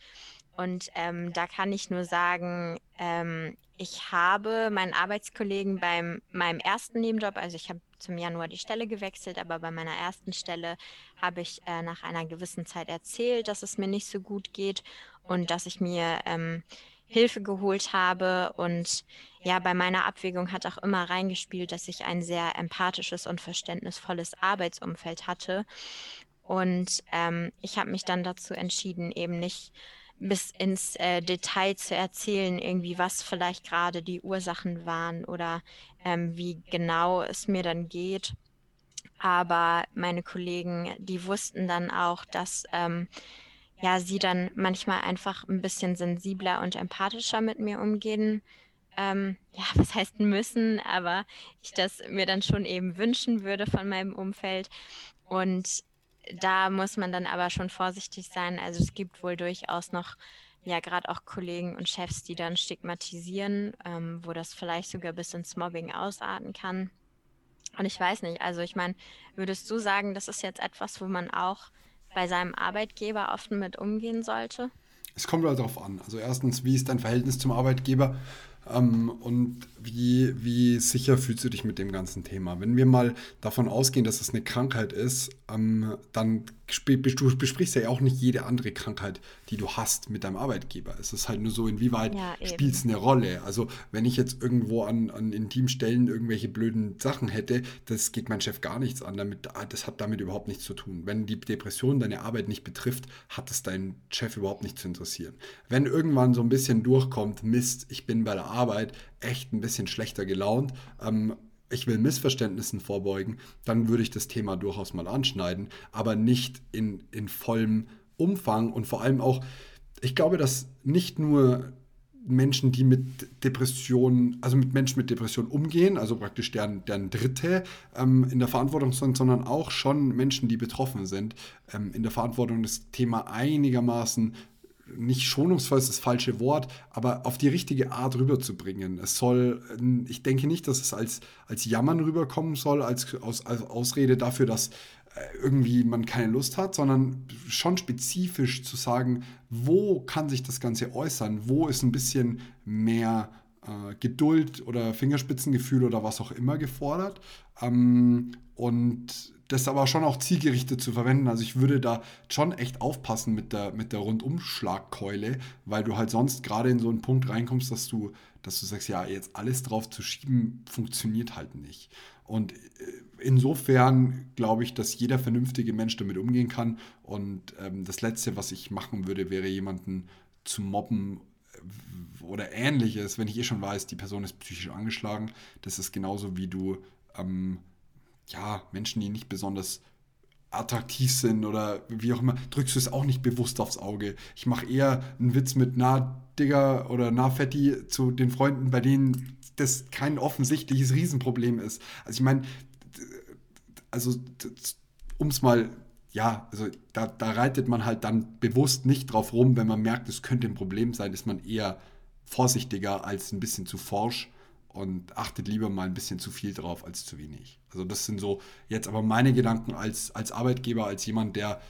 Und ähm, da kann ich nur sagen, ähm, ich habe meinen Arbeitskollegen beim meinem ersten Nebenjob, also ich habe zum Januar die Stelle gewechselt, aber bei meiner ersten Stelle habe ich äh, nach einer gewissen Zeit erzählt, dass es mir nicht so gut geht und dass ich mir ähm, Hilfe geholt habe. Und ja, bei meiner Abwägung hat auch immer reingespielt, dass ich ein sehr empathisches und verständnisvolles Arbeitsumfeld hatte. Und ähm, ich habe mich dann dazu entschieden, eben nicht bis ins äh, Detail zu erzählen, irgendwie was vielleicht gerade die Ursachen waren oder ähm, wie genau es mir dann geht. Aber meine Kollegen, die wussten dann auch, dass ähm, ja sie dann manchmal einfach ein bisschen sensibler und empathischer mit mir umgehen. Ähm, ja, was heißt müssen, aber ich das mir dann schon eben wünschen würde von meinem Umfeld. Und da muss man dann aber schon vorsichtig sein. Also es gibt wohl durchaus noch, ja, gerade auch Kollegen und Chefs, die dann stigmatisieren, ähm, wo das vielleicht sogar bis ins Mobbing ausarten kann. Und ich weiß nicht, also ich meine, würdest du sagen, das ist jetzt etwas, wo man auch bei seinem Arbeitgeber offen mit umgehen sollte? Es kommt halt darauf an. Also erstens, wie ist dein Verhältnis zum Arbeitgeber? Ähm, und wie, wie sicher fühlst du dich mit dem ganzen Thema? Wenn wir mal davon ausgehen, dass es eine Krankheit ist, ähm, dann du besprichst ja auch nicht jede andere Krankheit, die du hast mit deinem Arbeitgeber. Es ist halt nur so, inwieweit ja, spielt es eine Rolle. Also wenn ich jetzt irgendwo an, an Intimstellen irgendwelche blöden Sachen hätte, das geht mein Chef gar nichts an. Damit, das hat damit überhaupt nichts zu tun. Wenn die Depression deine Arbeit nicht betrifft, hat es deinen Chef überhaupt nicht zu interessieren. Wenn irgendwann so ein bisschen durchkommt, Mist, ich bin bei der Arbeit echt ein bisschen schlechter gelaunt, ähm, ich will Missverständnissen vorbeugen, dann würde ich das Thema durchaus mal anschneiden, aber nicht in, in vollem Umfang und vor allem auch, ich glaube, dass nicht nur Menschen, die mit Depressionen, also mit Menschen mit Depressionen umgehen, also praktisch deren, deren Dritte ähm, in der Verantwortung sind, sondern auch schon Menschen, die betroffen sind, ähm, in der Verantwortung das Thema einigermaßen nicht schonungsvoll ist das falsche Wort, aber auf die richtige Art rüberzubringen. Es soll, ich denke nicht, dass es als, als Jammern rüberkommen soll, als, als, als Ausrede dafür, dass äh, irgendwie man keine Lust hat, sondern schon spezifisch zu sagen, wo kann sich das Ganze äußern, wo ist ein bisschen mehr äh, Geduld oder Fingerspitzengefühl oder was auch immer gefordert. Ähm, und das aber schon auch zielgerichtet zu verwenden. Also ich würde da schon echt aufpassen mit der, mit der Rundumschlagkeule, weil du halt sonst gerade in so einen Punkt reinkommst, dass du, dass du sagst, ja, jetzt alles drauf zu schieben, funktioniert halt nicht. Und äh, insofern glaube ich, dass jeder vernünftige Mensch damit umgehen kann. Und ähm, das Letzte, was ich machen würde, wäre jemanden zu mobben äh, oder ähnliches, wenn ich eh schon weiß, die Person ist psychisch angeschlagen. Das ist genauso wie du ähm, ja, Menschen, die nicht besonders attraktiv sind oder wie auch immer, drückst du es auch nicht bewusst aufs Auge. Ich mache eher einen Witz mit na Digger oder na Fetti zu den Freunden, bei denen das kein offensichtliches Riesenproblem ist. Also ich meine, also um es mal, ja, also da, da reitet man halt dann bewusst nicht drauf rum, wenn man merkt, es könnte ein Problem sein, ist man eher vorsichtiger als ein bisschen zu forsch und achtet lieber mal ein bisschen zu viel drauf als zu wenig. Also das sind so jetzt aber meine Gedanken als, als Arbeitgeber, als jemand, der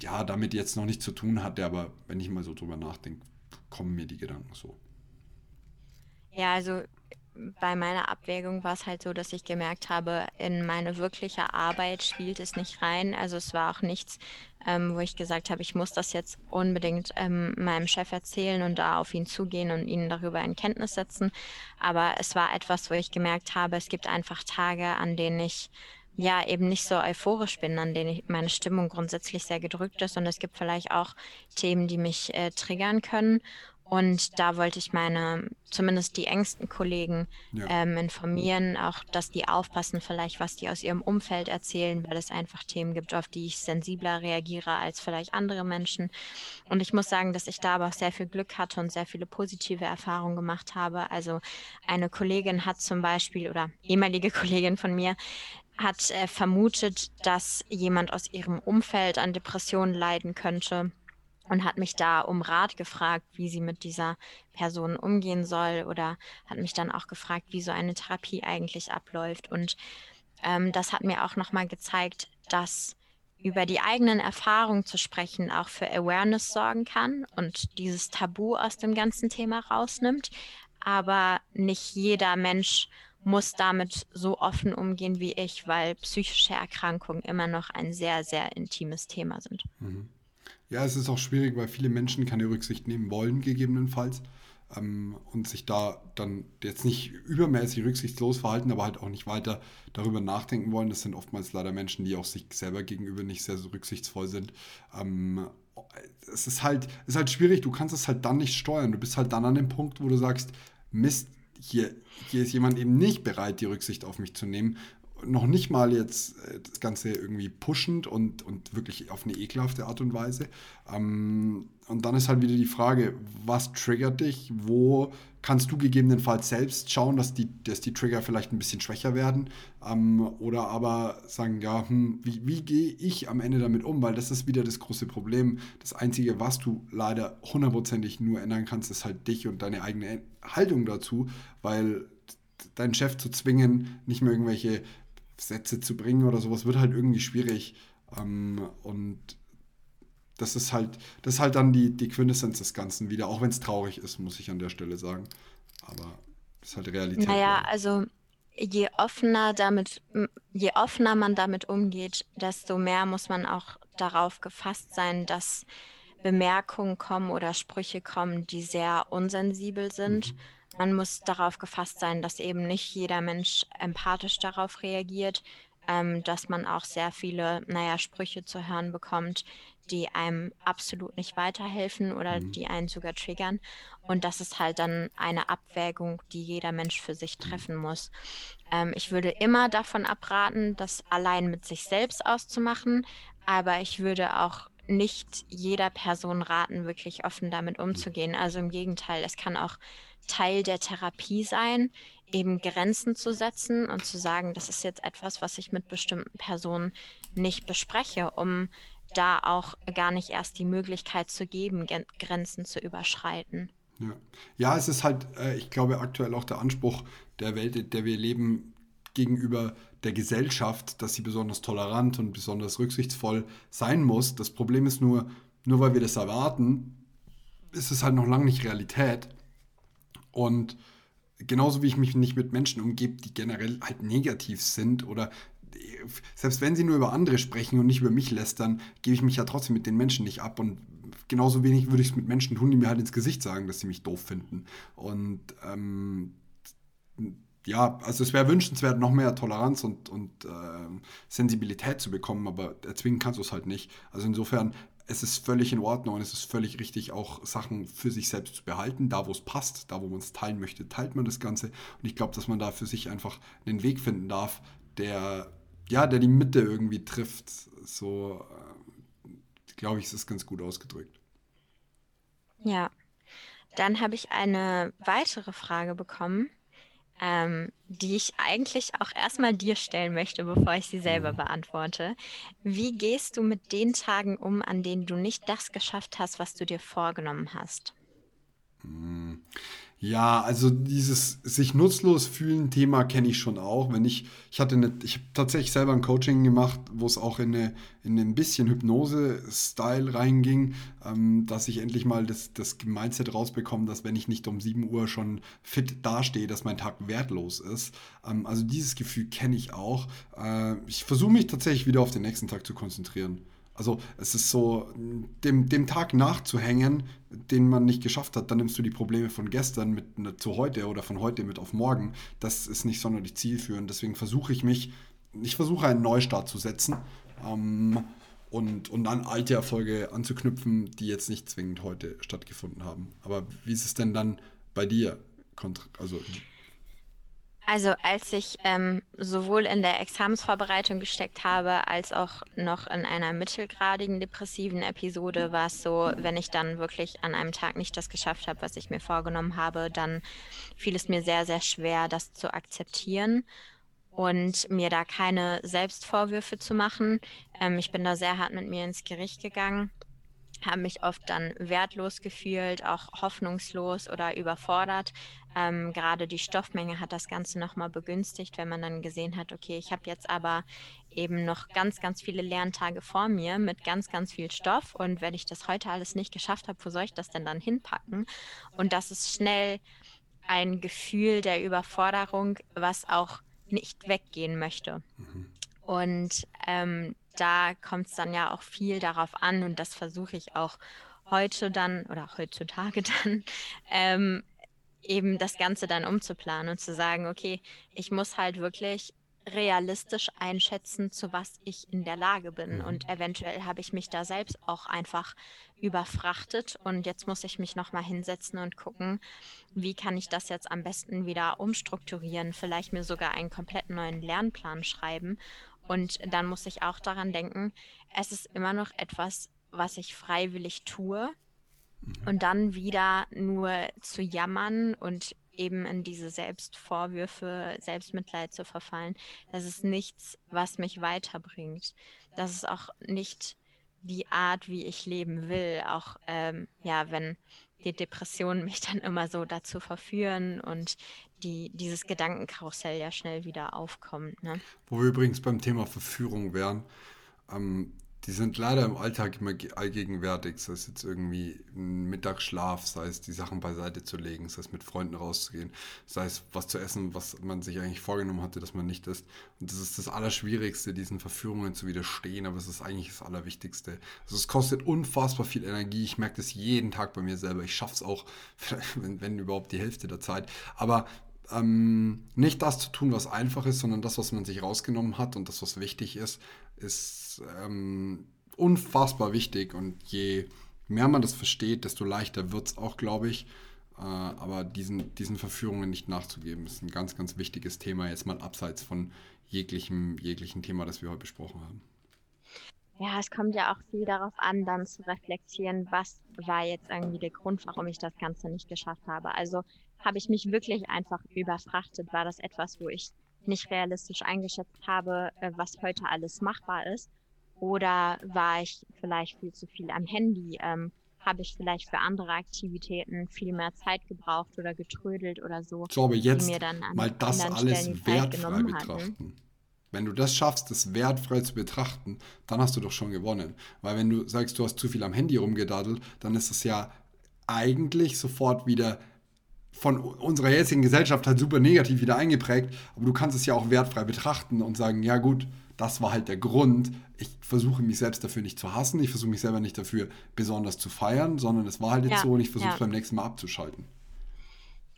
ja damit jetzt noch nichts zu tun hatte, aber wenn ich mal so drüber nachdenke, kommen mir die Gedanken so. Ja, also bei meiner Abwägung war es halt so, dass ich gemerkt habe, in meine wirkliche Arbeit spielt es nicht rein. Also es war auch nichts, ähm, wo ich gesagt habe, ich muss das jetzt unbedingt ähm, meinem Chef erzählen und da auf ihn zugehen und ihn darüber in Kenntnis setzen. Aber es war etwas, wo ich gemerkt habe, es gibt einfach Tage, an denen ich ja eben nicht so euphorisch bin, an denen ich, meine Stimmung grundsätzlich sehr gedrückt ist und es gibt vielleicht auch Themen, die mich äh, triggern können und da wollte ich meine, zumindest die engsten Kollegen ja. ähm, informieren, auch, dass die aufpassen, vielleicht, was die aus ihrem Umfeld erzählen, weil es einfach Themen gibt, auf die ich sensibler reagiere als vielleicht andere Menschen. Und ich muss sagen, dass ich da aber auch sehr viel Glück hatte und sehr viele positive Erfahrungen gemacht habe. Also eine Kollegin hat zum Beispiel oder ehemalige Kollegin von mir hat äh, vermutet, dass jemand aus ihrem Umfeld an Depressionen leiden könnte und hat mich da um Rat gefragt, wie sie mit dieser Person umgehen soll oder hat mich dann auch gefragt, wie so eine Therapie eigentlich abläuft. Und ähm, das hat mir auch nochmal gezeigt, dass über die eigenen Erfahrungen zu sprechen auch für Awareness sorgen kann und dieses Tabu aus dem ganzen Thema rausnimmt. Aber nicht jeder Mensch muss damit so offen umgehen wie ich, weil psychische Erkrankungen immer noch ein sehr, sehr intimes Thema sind. Mhm. Ja, es ist auch schwierig, weil viele Menschen keine Rücksicht nehmen wollen, gegebenenfalls. Ähm, und sich da dann jetzt nicht übermäßig rücksichtslos verhalten, aber halt auch nicht weiter darüber nachdenken wollen. Das sind oftmals leider Menschen, die auch sich selber gegenüber nicht sehr so rücksichtsvoll sind. Ähm, es ist halt, ist halt schwierig, du kannst es halt dann nicht steuern. Du bist halt dann an dem Punkt, wo du sagst, Mist, hier, hier ist jemand eben nicht bereit, die Rücksicht auf mich zu nehmen noch nicht mal jetzt äh, das Ganze irgendwie pushend und, und wirklich auf eine ekelhafte Art und Weise. Ähm, und dann ist halt wieder die Frage, was triggert dich? Wo kannst du gegebenenfalls selbst schauen, dass die, dass die Trigger vielleicht ein bisschen schwächer werden? Ähm, oder aber sagen, ja, hm, wie, wie gehe ich am Ende damit um? Weil das ist wieder das große Problem. Das Einzige, was du leider hundertprozentig nur ändern kannst, ist halt dich und deine eigene Haltung dazu, weil deinen Chef zu zwingen, nicht mehr irgendwelche Sätze zu bringen oder sowas, wird halt irgendwie schwierig. Ähm, und das ist halt, das ist halt dann die, die Quintessenz des Ganzen wieder, auch wenn es traurig ist, muss ich an der Stelle sagen. Aber es ist halt Realität. Naja, oder? also je offener damit, je offener man damit umgeht, desto mehr muss man auch darauf gefasst sein, dass Bemerkungen kommen oder Sprüche kommen, die sehr unsensibel sind. Mhm man muss darauf gefasst sein, dass eben nicht jeder Mensch empathisch darauf reagiert, ähm, dass man auch sehr viele, naja, Sprüche zu hören bekommt, die einem absolut nicht weiterhelfen oder mhm. die einen sogar triggern. Und das ist halt dann eine Abwägung, die jeder Mensch für sich mhm. treffen muss. Ähm, ich würde immer davon abraten, das allein mit sich selbst auszumachen, aber ich würde auch nicht jeder Person raten, wirklich offen damit mhm. umzugehen. Also im Gegenteil, es kann auch Teil der Therapie sein, eben Grenzen zu setzen und zu sagen, das ist jetzt etwas, was ich mit bestimmten Personen nicht bespreche, um da auch gar nicht erst die Möglichkeit zu geben, Grenzen zu überschreiten. Ja. ja, es ist halt, äh, ich glaube, aktuell auch der Anspruch der Welt, in der wir leben, gegenüber der Gesellschaft, dass sie besonders tolerant und besonders rücksichtsvoll sein muss. Das Problem ist nur, nur weil wir das erwarten, ist es halt noch lange nicht Realität. Und genauso wie ich mich nicht mit Menschen umgebe, die generell halt negativ sind oder selbst wenn sie nur über andere sprechen und nicht über mich lästern, gebe ich mich ja trotzdem mit den Menschen nicht ab und genauso wenig würde ich es mit Menschen tun, die mir halt ins Gesicht sagen, dass sie mich doof finden. Und ähm, ja, also es wäre wünschenswert, noch mehr Toleranz und, und äh, Sensibilität zu bekommen, aber erzwingen kannst du es halt nicht. Also insofern es ist völlig in Ordnung und es ist völlig richtig, auch Sachen für sich selbst zu behalten. Da, wo es passt, da, wo man es teilen möchte, teilt man das Ganze. Und ich glaube, dass man da für sich einfach einen Weg finden darf, der, ja, der die Mitte irgendwie trifft. So, äh, glaube ich, ist es ganz gut ausgedrückt. Ja. Dann habe ich eine weitere Frage bekommen ähm, die ich eigentlich auch erstmal dir stellen möchte, bevor ich sie selber beantworte. Wie gehst du mit den Tagen um, an denen du nicht das geschafft hast, was du dir vorgenommen hast? Ja, also dieses sich nutzlos fühlen Thema kenne ich schon auch. Wenn ich, ich hatte eine, ich habe tatsächlich selber ein Coaching gemacht, wo es auch in, eine, in ein bisschen Hypnose-Style reinging, ähm, dass ich endlich mal das, das Mindset rausbekomme, dass wenn ich nicht um 7 Uhr schon fit dastehe, dass mein Tag wertlos ist. Ähm, also dieses Gefühl kenne ich auch. Äh, ich versuche mich tatsächlich wieder auf den nächsten Tag zu konzentrieren. Also es ist so, dem, dem Tag nachzuhängen, den man nicht geschafft hat, dann nimmst du die Probleme von gestern mit ne, zu heute oder von heute mit auf morgen. Das ist nicht sonderlich zielführend. Deswegen versuche ich mich, ich versuche einen Neustart zu setzen ähm, und, und an alte Erfolge anzuknüpfen, die jetzt nicht zwingend heute stattgefunden haben. Aber wie ist es denn dann bei dir? Also also als ich ähm, sowohl in der Examensvorbereitung gesteckt habe, als auch noch in einer mittelgradigen depressiven Episode, war es so, wenn ich dann wirklich an einem Tag nicht das geschafft habe, was ich mir vorgenommen habe, dann fiel es mir sehr, sehr schwer, das zu akzeptieren und mir da keine Selbstvorwürfe zu machen. Ähm, ich bin da sehr hart mit mir ins Gericht gegangen habe mich oft dann wertlos gefühlt, auch hoffnungslos oder überfordert. Ähm, gerade die Stoffmenge hat das Ganze nochmal begünstigt, wenn man dann gesehen hat, okay, ich habe jetzt aber eben noch ganz, ganz viele Lerntage vor mir mit ganz, ganz viel Stoff. Und wenn ich das heute alles nicht geschafft habe, wo soll ich das denn dann hinpacken? Und das ist schnell ein Gefühl der Überforderung, was auch nicht weggehen möchte. Mhm. Und ähm, da kommt es dann ja auch viel darauf an und das versuche ich auch heute dann oder heutzutage dann ähm, eben das Ganze dann umzuplanen und zu sagen, okay, ich muss halt wirklich realistisch einschätzen, zu was ich in der Lage bin. Mhm. Und eventuell habe ich mich da selbst auch einfach überfrachtet. Und jetzt muss ich mich nochmal hinsetzen und gucken, wie kann ich das jetzt am besten wieder umstrukturieren, vielleicht mir sogar einen komplett neuen Lernplan schreiben und dann muss ich auch daran denken, es ist immer noch etwas, was ich freiwillig tue. Mhm. Und dann wieder nur zu jammern und eben in diese Selbstvorwürfe, Selbstmitleid zu verfallen, das ist nichts, was mich weiterbringt. Das ist auch nicht die Art, wie ich leben will. Auch ähm, ja, wenn die Depressionen mich dann immer so dazu verführen und die, dieses Gedankenkarussell ja schnell wieder aufkommt. Ne? Wo wir übrigens beim Thema Verführung wären, ähm, die sind leider im Alltag immer allgegenwärtig. Sei es jetzt irgendwie Mittagsschlaf, sei es die Sachen beiseite zu legen, sei es mit Freunden rauszugehen, sei es was zu essen, was man sich eigentlich vorgenommen hatte, dass man nicht isst. Und das ist das Allerschwierigste, diesen Verführungen zu widerstehen, aber es ist eigentlich das Allerwichtigste. Also es kostet unfassbar viel Energie. Ich merke das jeden Tag bei mir selber. Ich schaffe es auch, wenn, wenn überhaupt die Hälfte der Zeit. Aber ähm, nicht das zu tun, was einfach ist, sondern das, was man sich rausgenommen hat und das, was wichtig ist, ist ähm, unfassbar wichtig. Und je mehr man das versteht, desto leichter wird es auch, glaube ich. Äh, aber diesen, diesen Verführungen nicht nachzugeben, ist ein ganz, ganz wichtiges Thema, jetzt mal abseits von jeglichem, jeglichen Thema, das wir heute besprochen haben. Ja, es kommt ja auch viel darauf an, dann zu reflektieren, was war jetzt irgendwie der Grund, warum ich das Ganze nicht geschafft habe. Also habe ich mich wirklich einfach überfrachtet? War das etwas, wo ich nicht realistisch eingeschätzt habe, äh, was heute alles machbar ist? Oder war ich vielleicht viel zu viel am Handy? Ähm, habe ich vielleicht für andere Aktivitäten viel mehr Zeit gebraucht oder getrödelt oder so? So, aber jetzt mal das alles wertfrei betrachten. Hatten. Wenn du das schaffst, das wertfrei zu betrachten, dann hast du doch schon gewonnen. Weil wenn du sagst, du hast zu viel am Handy rumgedaddelt, dann ist es ja eigentlich sofort wieder von unserer jetzigen Gesellschaft halt super negativ wieder eingeprägt, aber du kannst es ja auch wertfrei betrachten und sagen, ja gut, das war halt der Grund. Ich versuche mich selbst dafür nicht zu hassen, ich versuche mich selber nicht dafür besonders zu feiern, sondern es war halt jetzt ja, so und ich versuche es ja. beim nächsten Mal abzuschalten.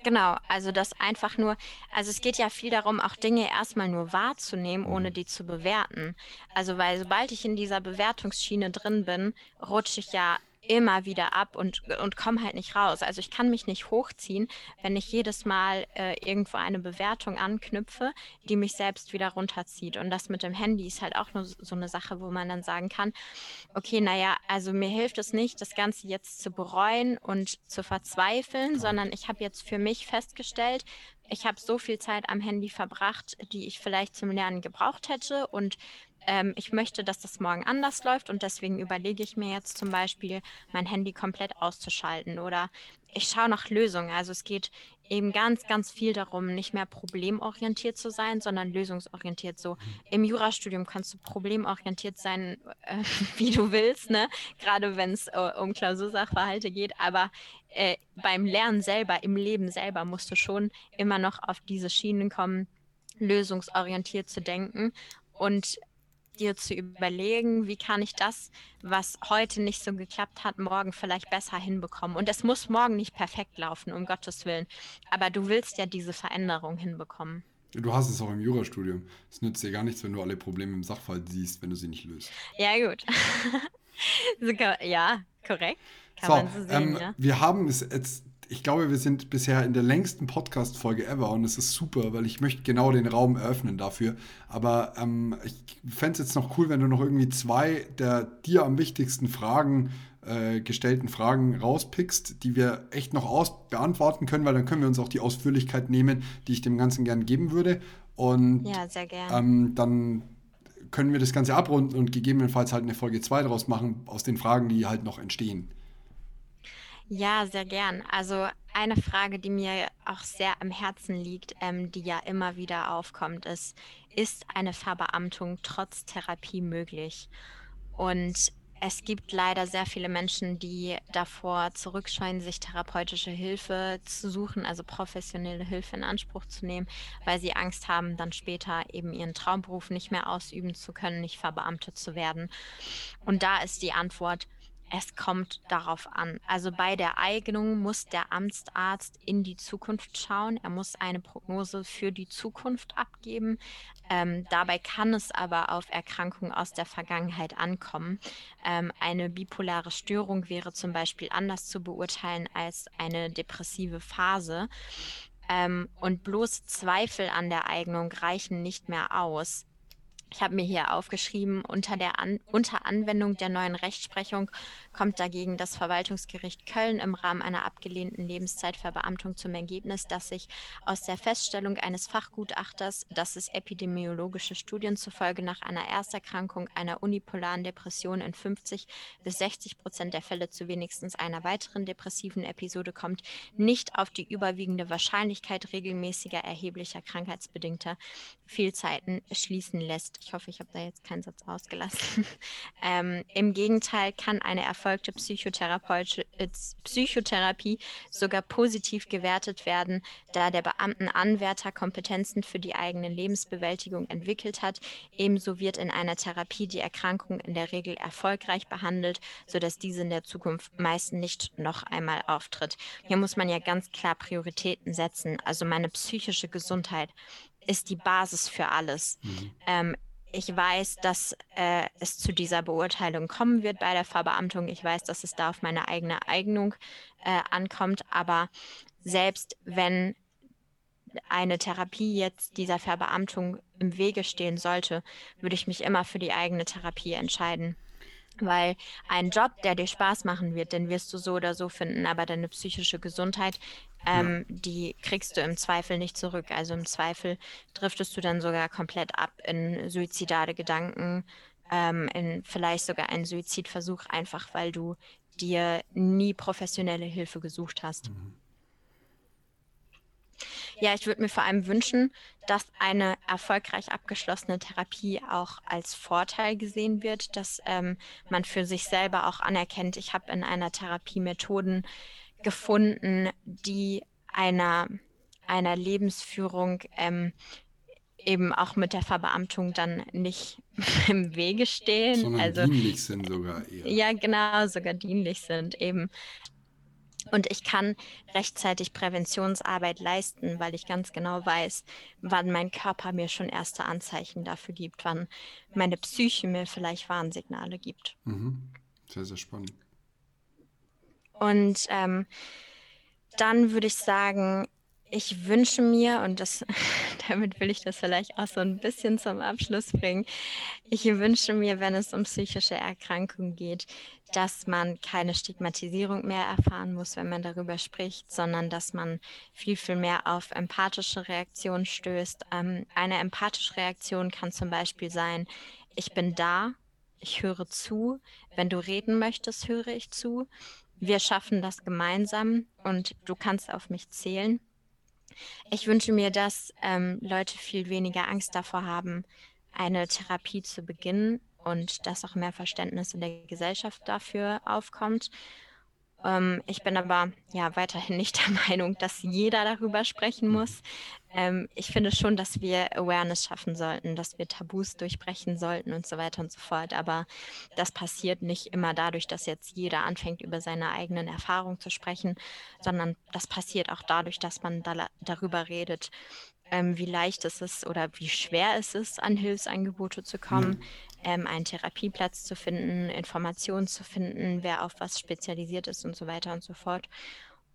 Genau, also das einfach nur, also es geht ja viel darum, auch Dinge erstmal nur wahrzunehmen, ohne mhm. die zu bewerten. Also weil sobald ich in dieser Bewertungsschiene drin bin, rutsche ich ja immer wieder ab und, und komme halt nicht raus. Also ich kann mich nicht hochziehen, wenn ich jedes Mal äh, irgendwo eine Bewertung anknüpfe, die mich selbst wieder runterzieht. Und das mit dem Handy ist halt auch nur so eine Sache, wo man dann sagen kann, okay, naja, also mir hilft es nicht, das Ganze jetzt zu bereuen und zu verzweifeln, sondern ich habe jetzt für mich festgestellt, ich habe so viel Zeit am Handy verbracht, die ich vielleicht zum Lernen gebraucht hätte und ähm, ich möchte, dass das morgen anders läuft und deswegen überlege ich mir jetzt zum Beispiel, mein Handy komplett auszuschalten oder ich schaue nach Lösungen. Also es geht eben ganz, ganz viel darum, nicht mehr problemorientiert zu sein, sondern lösungsorientiert. So im Jurastudium kannst du problemorientiert sein, äh, wie du willst, ne? gerade wenn es äh, um Klausursachverhalte geht. Aber äh, beim Lernen selber, im Leben selber, musst du schon immer noch auf diese Schienen kommen, lösungsorientiert zu denken und dir zu überlegen, wie kann ich das, was heute nicht so geklappt hat, morgen vielleicht besser hinbekommen. Und es muss morgen nicht perfekt laufen, um Gottes Willen. Aber du willst ja diese Veränderung hinbekommen. Du hast es auch im Jurastudium. Es nützt dir gar nichts, wenn du alle Probleme im Sachverhalt siehst, wenn du sie nicht löst. Ja, gut. ja, korrekt. Kann so, man so sehen, ähm, ja. Wir haben es jetzt ich glaube, wir sind bisher in der längsten Podcast-Folge ever und es ist super, weil ich möchte genau den Raum eröffnen dafür. Aber ähm, ich fände es jetzt noch cool, wenn du noch irgendwie zwei der dir am wichtigsten Fragen äh, gestellten Fragen rauspickst, die wir echt noch aus beantworten können, weil dann können wir uns auch die Ausführlichkeit nehmen, die ich dem Ganzen gern geben würde. Und ja, sehr gern. Ähm, dann können wir das Ganze abrunden und gegebenenfalls halt eine Folge 2 draus machen, aus den Fragen, die halt noch entstehen. Ja, sehr gern. Also eine Frage, die mir auch sehr am Herzen liegt, ähm, die ja immer wieder aufkommt, ist, ist eine Verbeamtung trotz Therapie möglich? Und es gibt leider sehr viele Menschen, die davor zurückscheuen, sich therapeutische Hilfe zu suchen, also professionelle Hilfe in Anspruch zu nehmen, weil sie Angst haben, dann später eben ihren Traumberuf nicht mehr ausüben zu können, nicht verbeamtet zu werden. Und da ist die Antwort, es kommt darauf an. Also bei der Eignung muss der Amtsarzt in die Zukunft schauen. Er muss eine Prognose für die Zukunft abgeben. Ähm, dabei kann es aber auf Erkrankungen aus der Vergangenheit ankommen. Ähm, eine bipolare Störung wäre zum Beispiel anders zu beurteilen als eine depressive Phase. Ähm, und bloß Zweifel an der Eignung reichen nicht mehr aus. Ich habe mir hier aufgeschrieben, unter, der An unter Anwendung der neuen Rechtsprechung kommt dagegen das Verwaltungsgericht Köln im Rahmen einer abgelehnten Lebenszeitverbeamtung zum Ergebnis, dass sich aus der Feststellung eines Fachgutachters, dass es epidemiologische Studien zufolge nach einer Ersterkrankung einer unipolaren Depression in 50 bis 60 Prozent der Fälle zu wenigstens einer weiteren depressiven Episode kommt, nicht auf die überwiegende Wahrscheinlichkeit regelmäßiger erheblicher krankheitsbedingter Fehlzeiten schließen lässt. Ich hoffe, ich habe da jetzt keinen Satz ausgelassen. ähm, Im Gegenteil kann eine erfolgte äh, Psychotherapie sogar positiv gewertet werden, da der Beamtenanwärter Kompetenzen für die eigene Lebensbewältigung entwickelt hat. Ebenso wird in einer Therapie die Erkrankung in der Regel erfolgreich behandelt, sodass diese in der Zukunft meist nicht noch einmal auftritt. Hier muss man ja ganz klar Prioritäten setzen. Also meine psychische Gesundheit ist die Basis für alles. Mhm. Ähm, ich weiß, dass äh, es zu dieser Beurteilung kommen wird bei der Verbeamtung. Ich weiß, dass es da auf meine eigene Eignung äh, ankommt. Aber selbst wenn eine Therapie jetzt dieser Verbeamtung im Wege stehen sollte, würde ich mich immer für die eigene Therapie entscheiden. Weil ein Job, der dir Spaß machen wird, den wirst du so oder so finden, aber deine psychische Gesundheit ähm, ja. die kriegst du im Zweifel nicht zurück. Also im Zweifel driftest du dann sogar komplett ab in suizidale Gedanken, ähm, in vielleicht sogar einen Suizidversuch, einfach weil du dir nie professionelle Hilfe gesucht hast. Mhm. Ja, ich würde mir vor allem wünschen, dass eine erfolgreich abgeschlossene Therapie auch als Vorteil gesehen wird, dass ähm, man für sich selber auch anerkennt, ich habe in einer Therapie Methoden gefunden, die einer, einer Lebensführung ähm, eben auch mit der Verbeamtung dann nicht im Wege stehen. Sondern also, dienlich sind sogar eher. Ja, genau, sogar dienlich sind eben. Und ich kann rechtzeitig Präventionsarbeit leisten, weil ich ganz genau weiß, wann mein Körper mir schon erste Anzeichen dafür gibt, wann meine Psyche mir vielleicht Warnsignale gibt. Mhm. Sehr, sehr spannend. Und ähm, dann würde ich sagen, ich wünsche mir, und das, damit will ich das vielleicht auch so ein bisschen zum Abschluss bringen, ich wünsche mir, wenn es um psychische Erkrankungen geht, dass man keine Stigmatisierung mehr erfahren muss, wenn man darüber spricht, sondern dass man viel, viel mehr auf empathische Reaktionen stößt. Ähm, eine empathische Reaktion kann zum Beispiel sein, ich bin da, ich höre zu, wenn du reden möchtest, höre ich zu wir schaffen das gemeinsam und du kannst auf mich zählen. Ich wünsche mir, dass ähm, Leute viel weniger Angst davor haben, eine Therapie zu beginnen und dass auch mehr Verständnis in der Gesellschaft dafür aufkommt. Ähm, ich bin aber ja weiterhin nicht der Meinung, dass jeder darüber sprechen muss. Ähm, ich finde schon, dass wir Awareness schaffen sollten, dass wir Tabus durchbrechen sollten und so weiter und so fort. Aber das passiert nicht immer dadurch, dass jetzt jeder anfängt, über seine eigenen Erfahrungen zu sprechen, sondern das passiert auch dadurch, dass man da, darüber redet, ähm, wie leicht es ist oder wie schwer es ist, an Hilfsangebote zu kommen, ja. ähm, einen Therapieplatz zu finden, Informationen zu finden, wer auf was spezialisiert ist und so weiter und so fort.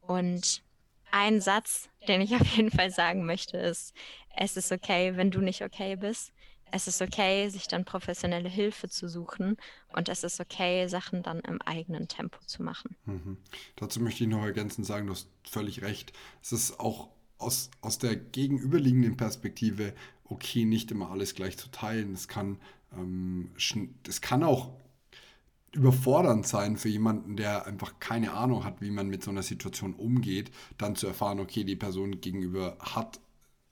Und ein Satz, den ich auf jeden Fall sagen möchte, ist, es ist okay, wenn du nicht okay bist. Es ist okay, sich dann professionelle Hilfe zu suchen und es ist okay, Sachen dann im eigenen Tempo zu machen. Mhm. Dazu möchte ich noch ergänzend sagen, du hast völlig recht. Es ist auch aus, aus der gegenüberliegenden Perspektive okay, nicht immer alles gleich zu teilen. Es kann, ähm, es kann auch überfordernd sein für jemanden, der einfach keine Ahnung hat, wie man mit so einer Situation umgeht, dann zu erfahren, okay, die Person gegenüber hat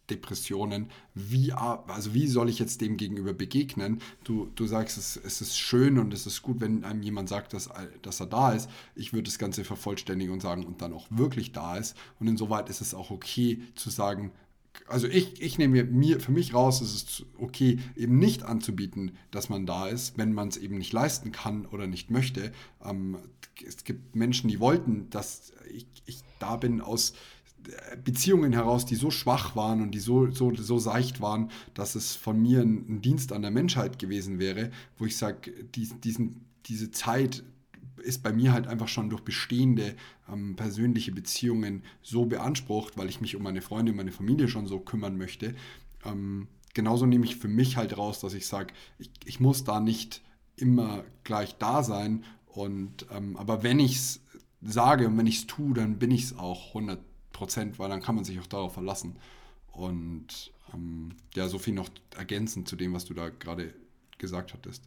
Depressionen, wie, also wie soll ich jetzt dem gegenüber begegnen? Du, du sagst, es, es ist schön und es ist gut, wenn einem jemand sagt, dass, dass er da ist. Ich würde das Ganze vervollständigen und sagen, und dann auch wirklich da ist. Und insoweit ist es auch okay zu sagen, also ich, ich nehme mir für mich raus, es ist okay, eben nicht anzubieten, dass man da ist, wenn man es eben nicht leisten kann oder nicht möchte. Ähm, es gibt Menschen, die wollten, dass ich, ich da bin aus Beziehungen heraus, die so schwach waren und die so, so, so seicht waren, dass es von mir ein, ein Dienst an der Menschheit gewesen wäre, wo ich sage, die, diese Zeit ist bei mir halt einfach schon durch bestehende ähm, persönliche Beziehungen so beansprucht, weil ich mich um meine Freunde und meine Familie schon so kümmern möchte. Ähm, genauso nehme ich für mich halt raus, dass ich sage, ich, ich muss da nicht immer gleich da sein. Und, ähm, aber wenn ich es sage und wenn ich es tue, dann bin ich es auch 100 Prozent, weil dann kann man sich auch darauf verlassen. Und ähm, ja, so viel noch ergänzend zu dem, was du da gerade gesagt hattest.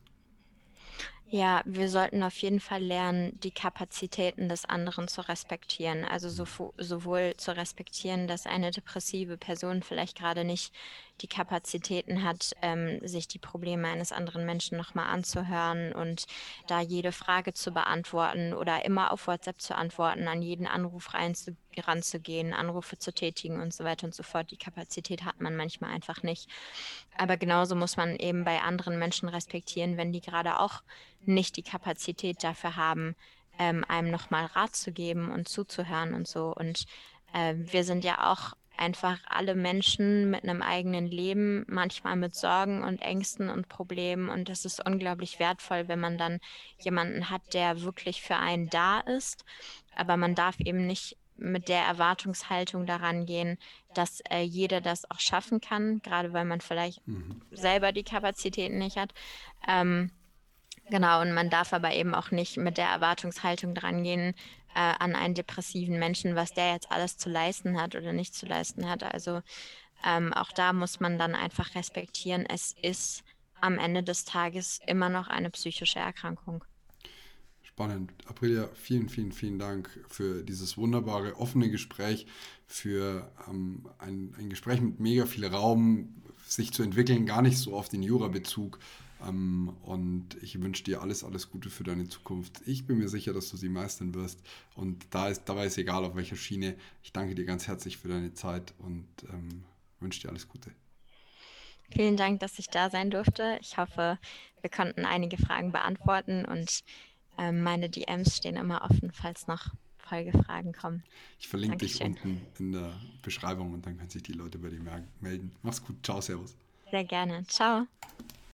Ja, wir sollten auf jeden Fall lernen, die Kapazitäten des anderen zu respektieren. Also so, sowohl zu respektieren, dass eine depressive Person vielleicht gerade nicht die Kapazitäten hat, ähm, sich die Probleme eines anderen Menschen nochmal anzuhören und da jede Frage zu beantworten oder immer auf WhatsApp zu antworten, an jeden Anruf reinzu ranzugehen, Anrufe zu tätigen und so weiter und so fort. Die Kapazität hat man manchmal einfach nicht. Aber genauso muss man eben bei anderen Menschen respektieren, wenn die gerade auch nicht die Kapazität dafür haben, ähm, einem nochmal Rat zu geben und zuzuhören und so. Und äh, wir sind ja auch einfach alle Menschen mit einem eigenen Leben, manchmal mit Sorgen und Ängsten und Problemen. Und das ist unglaublich wertvoll, wenn man dann jemanden hat, der wirklich für einen da ist. Aber man darf eben nicht mit der Erwartungshaltung daran gehen, dass äh, jeder das auch schaffen kann, gerade weil man vielleicht mhm. selber die Kapazitäten nicht hat. Ähm, genau, und man darf aber eben auch nicht mit der Erwartungshaltung dran gehen, äh, an einen depressiven Menschen, was der jetzt alles zu leisten hat oder nicht zu leisten hat. Also ähm, auch da muss man dann einfach respektieren, es ist am Ende des Tages immer noch eine psychische Erkrankung. Spannend. Aprilia, vielen, vielen, vielen Dank für dieses wunderbare, offene Gespräch, für ähm, ein, ein Gespräch mit mega viel Raum, sich zu entwickeln, gar nicht so auf den Jura-Bezug, und ich wünsche dir alles, alles Gute für deine Zukunft. Ich bin mir sicher, dass du sie meistern wirst. Und da ist, dabei ist egal, auf welcher Schiene. Ich danke dir ganz herzlich für deine Zeit und ähm, wünsche dir alles Gute. Vielen Dank, dass ich da sein durfte. Ich hoffe, wir konnten einige Fragen beantworten und äh, meine DMs stehen immer offen, falls noch Folgefragen kommen. Ich verlinke Dankeschön. dich unten in der Beschreibung und dann können sich die Leute bei dir melden. Mach's gut. Ciao, Servus. Sehr gerne. Ciao.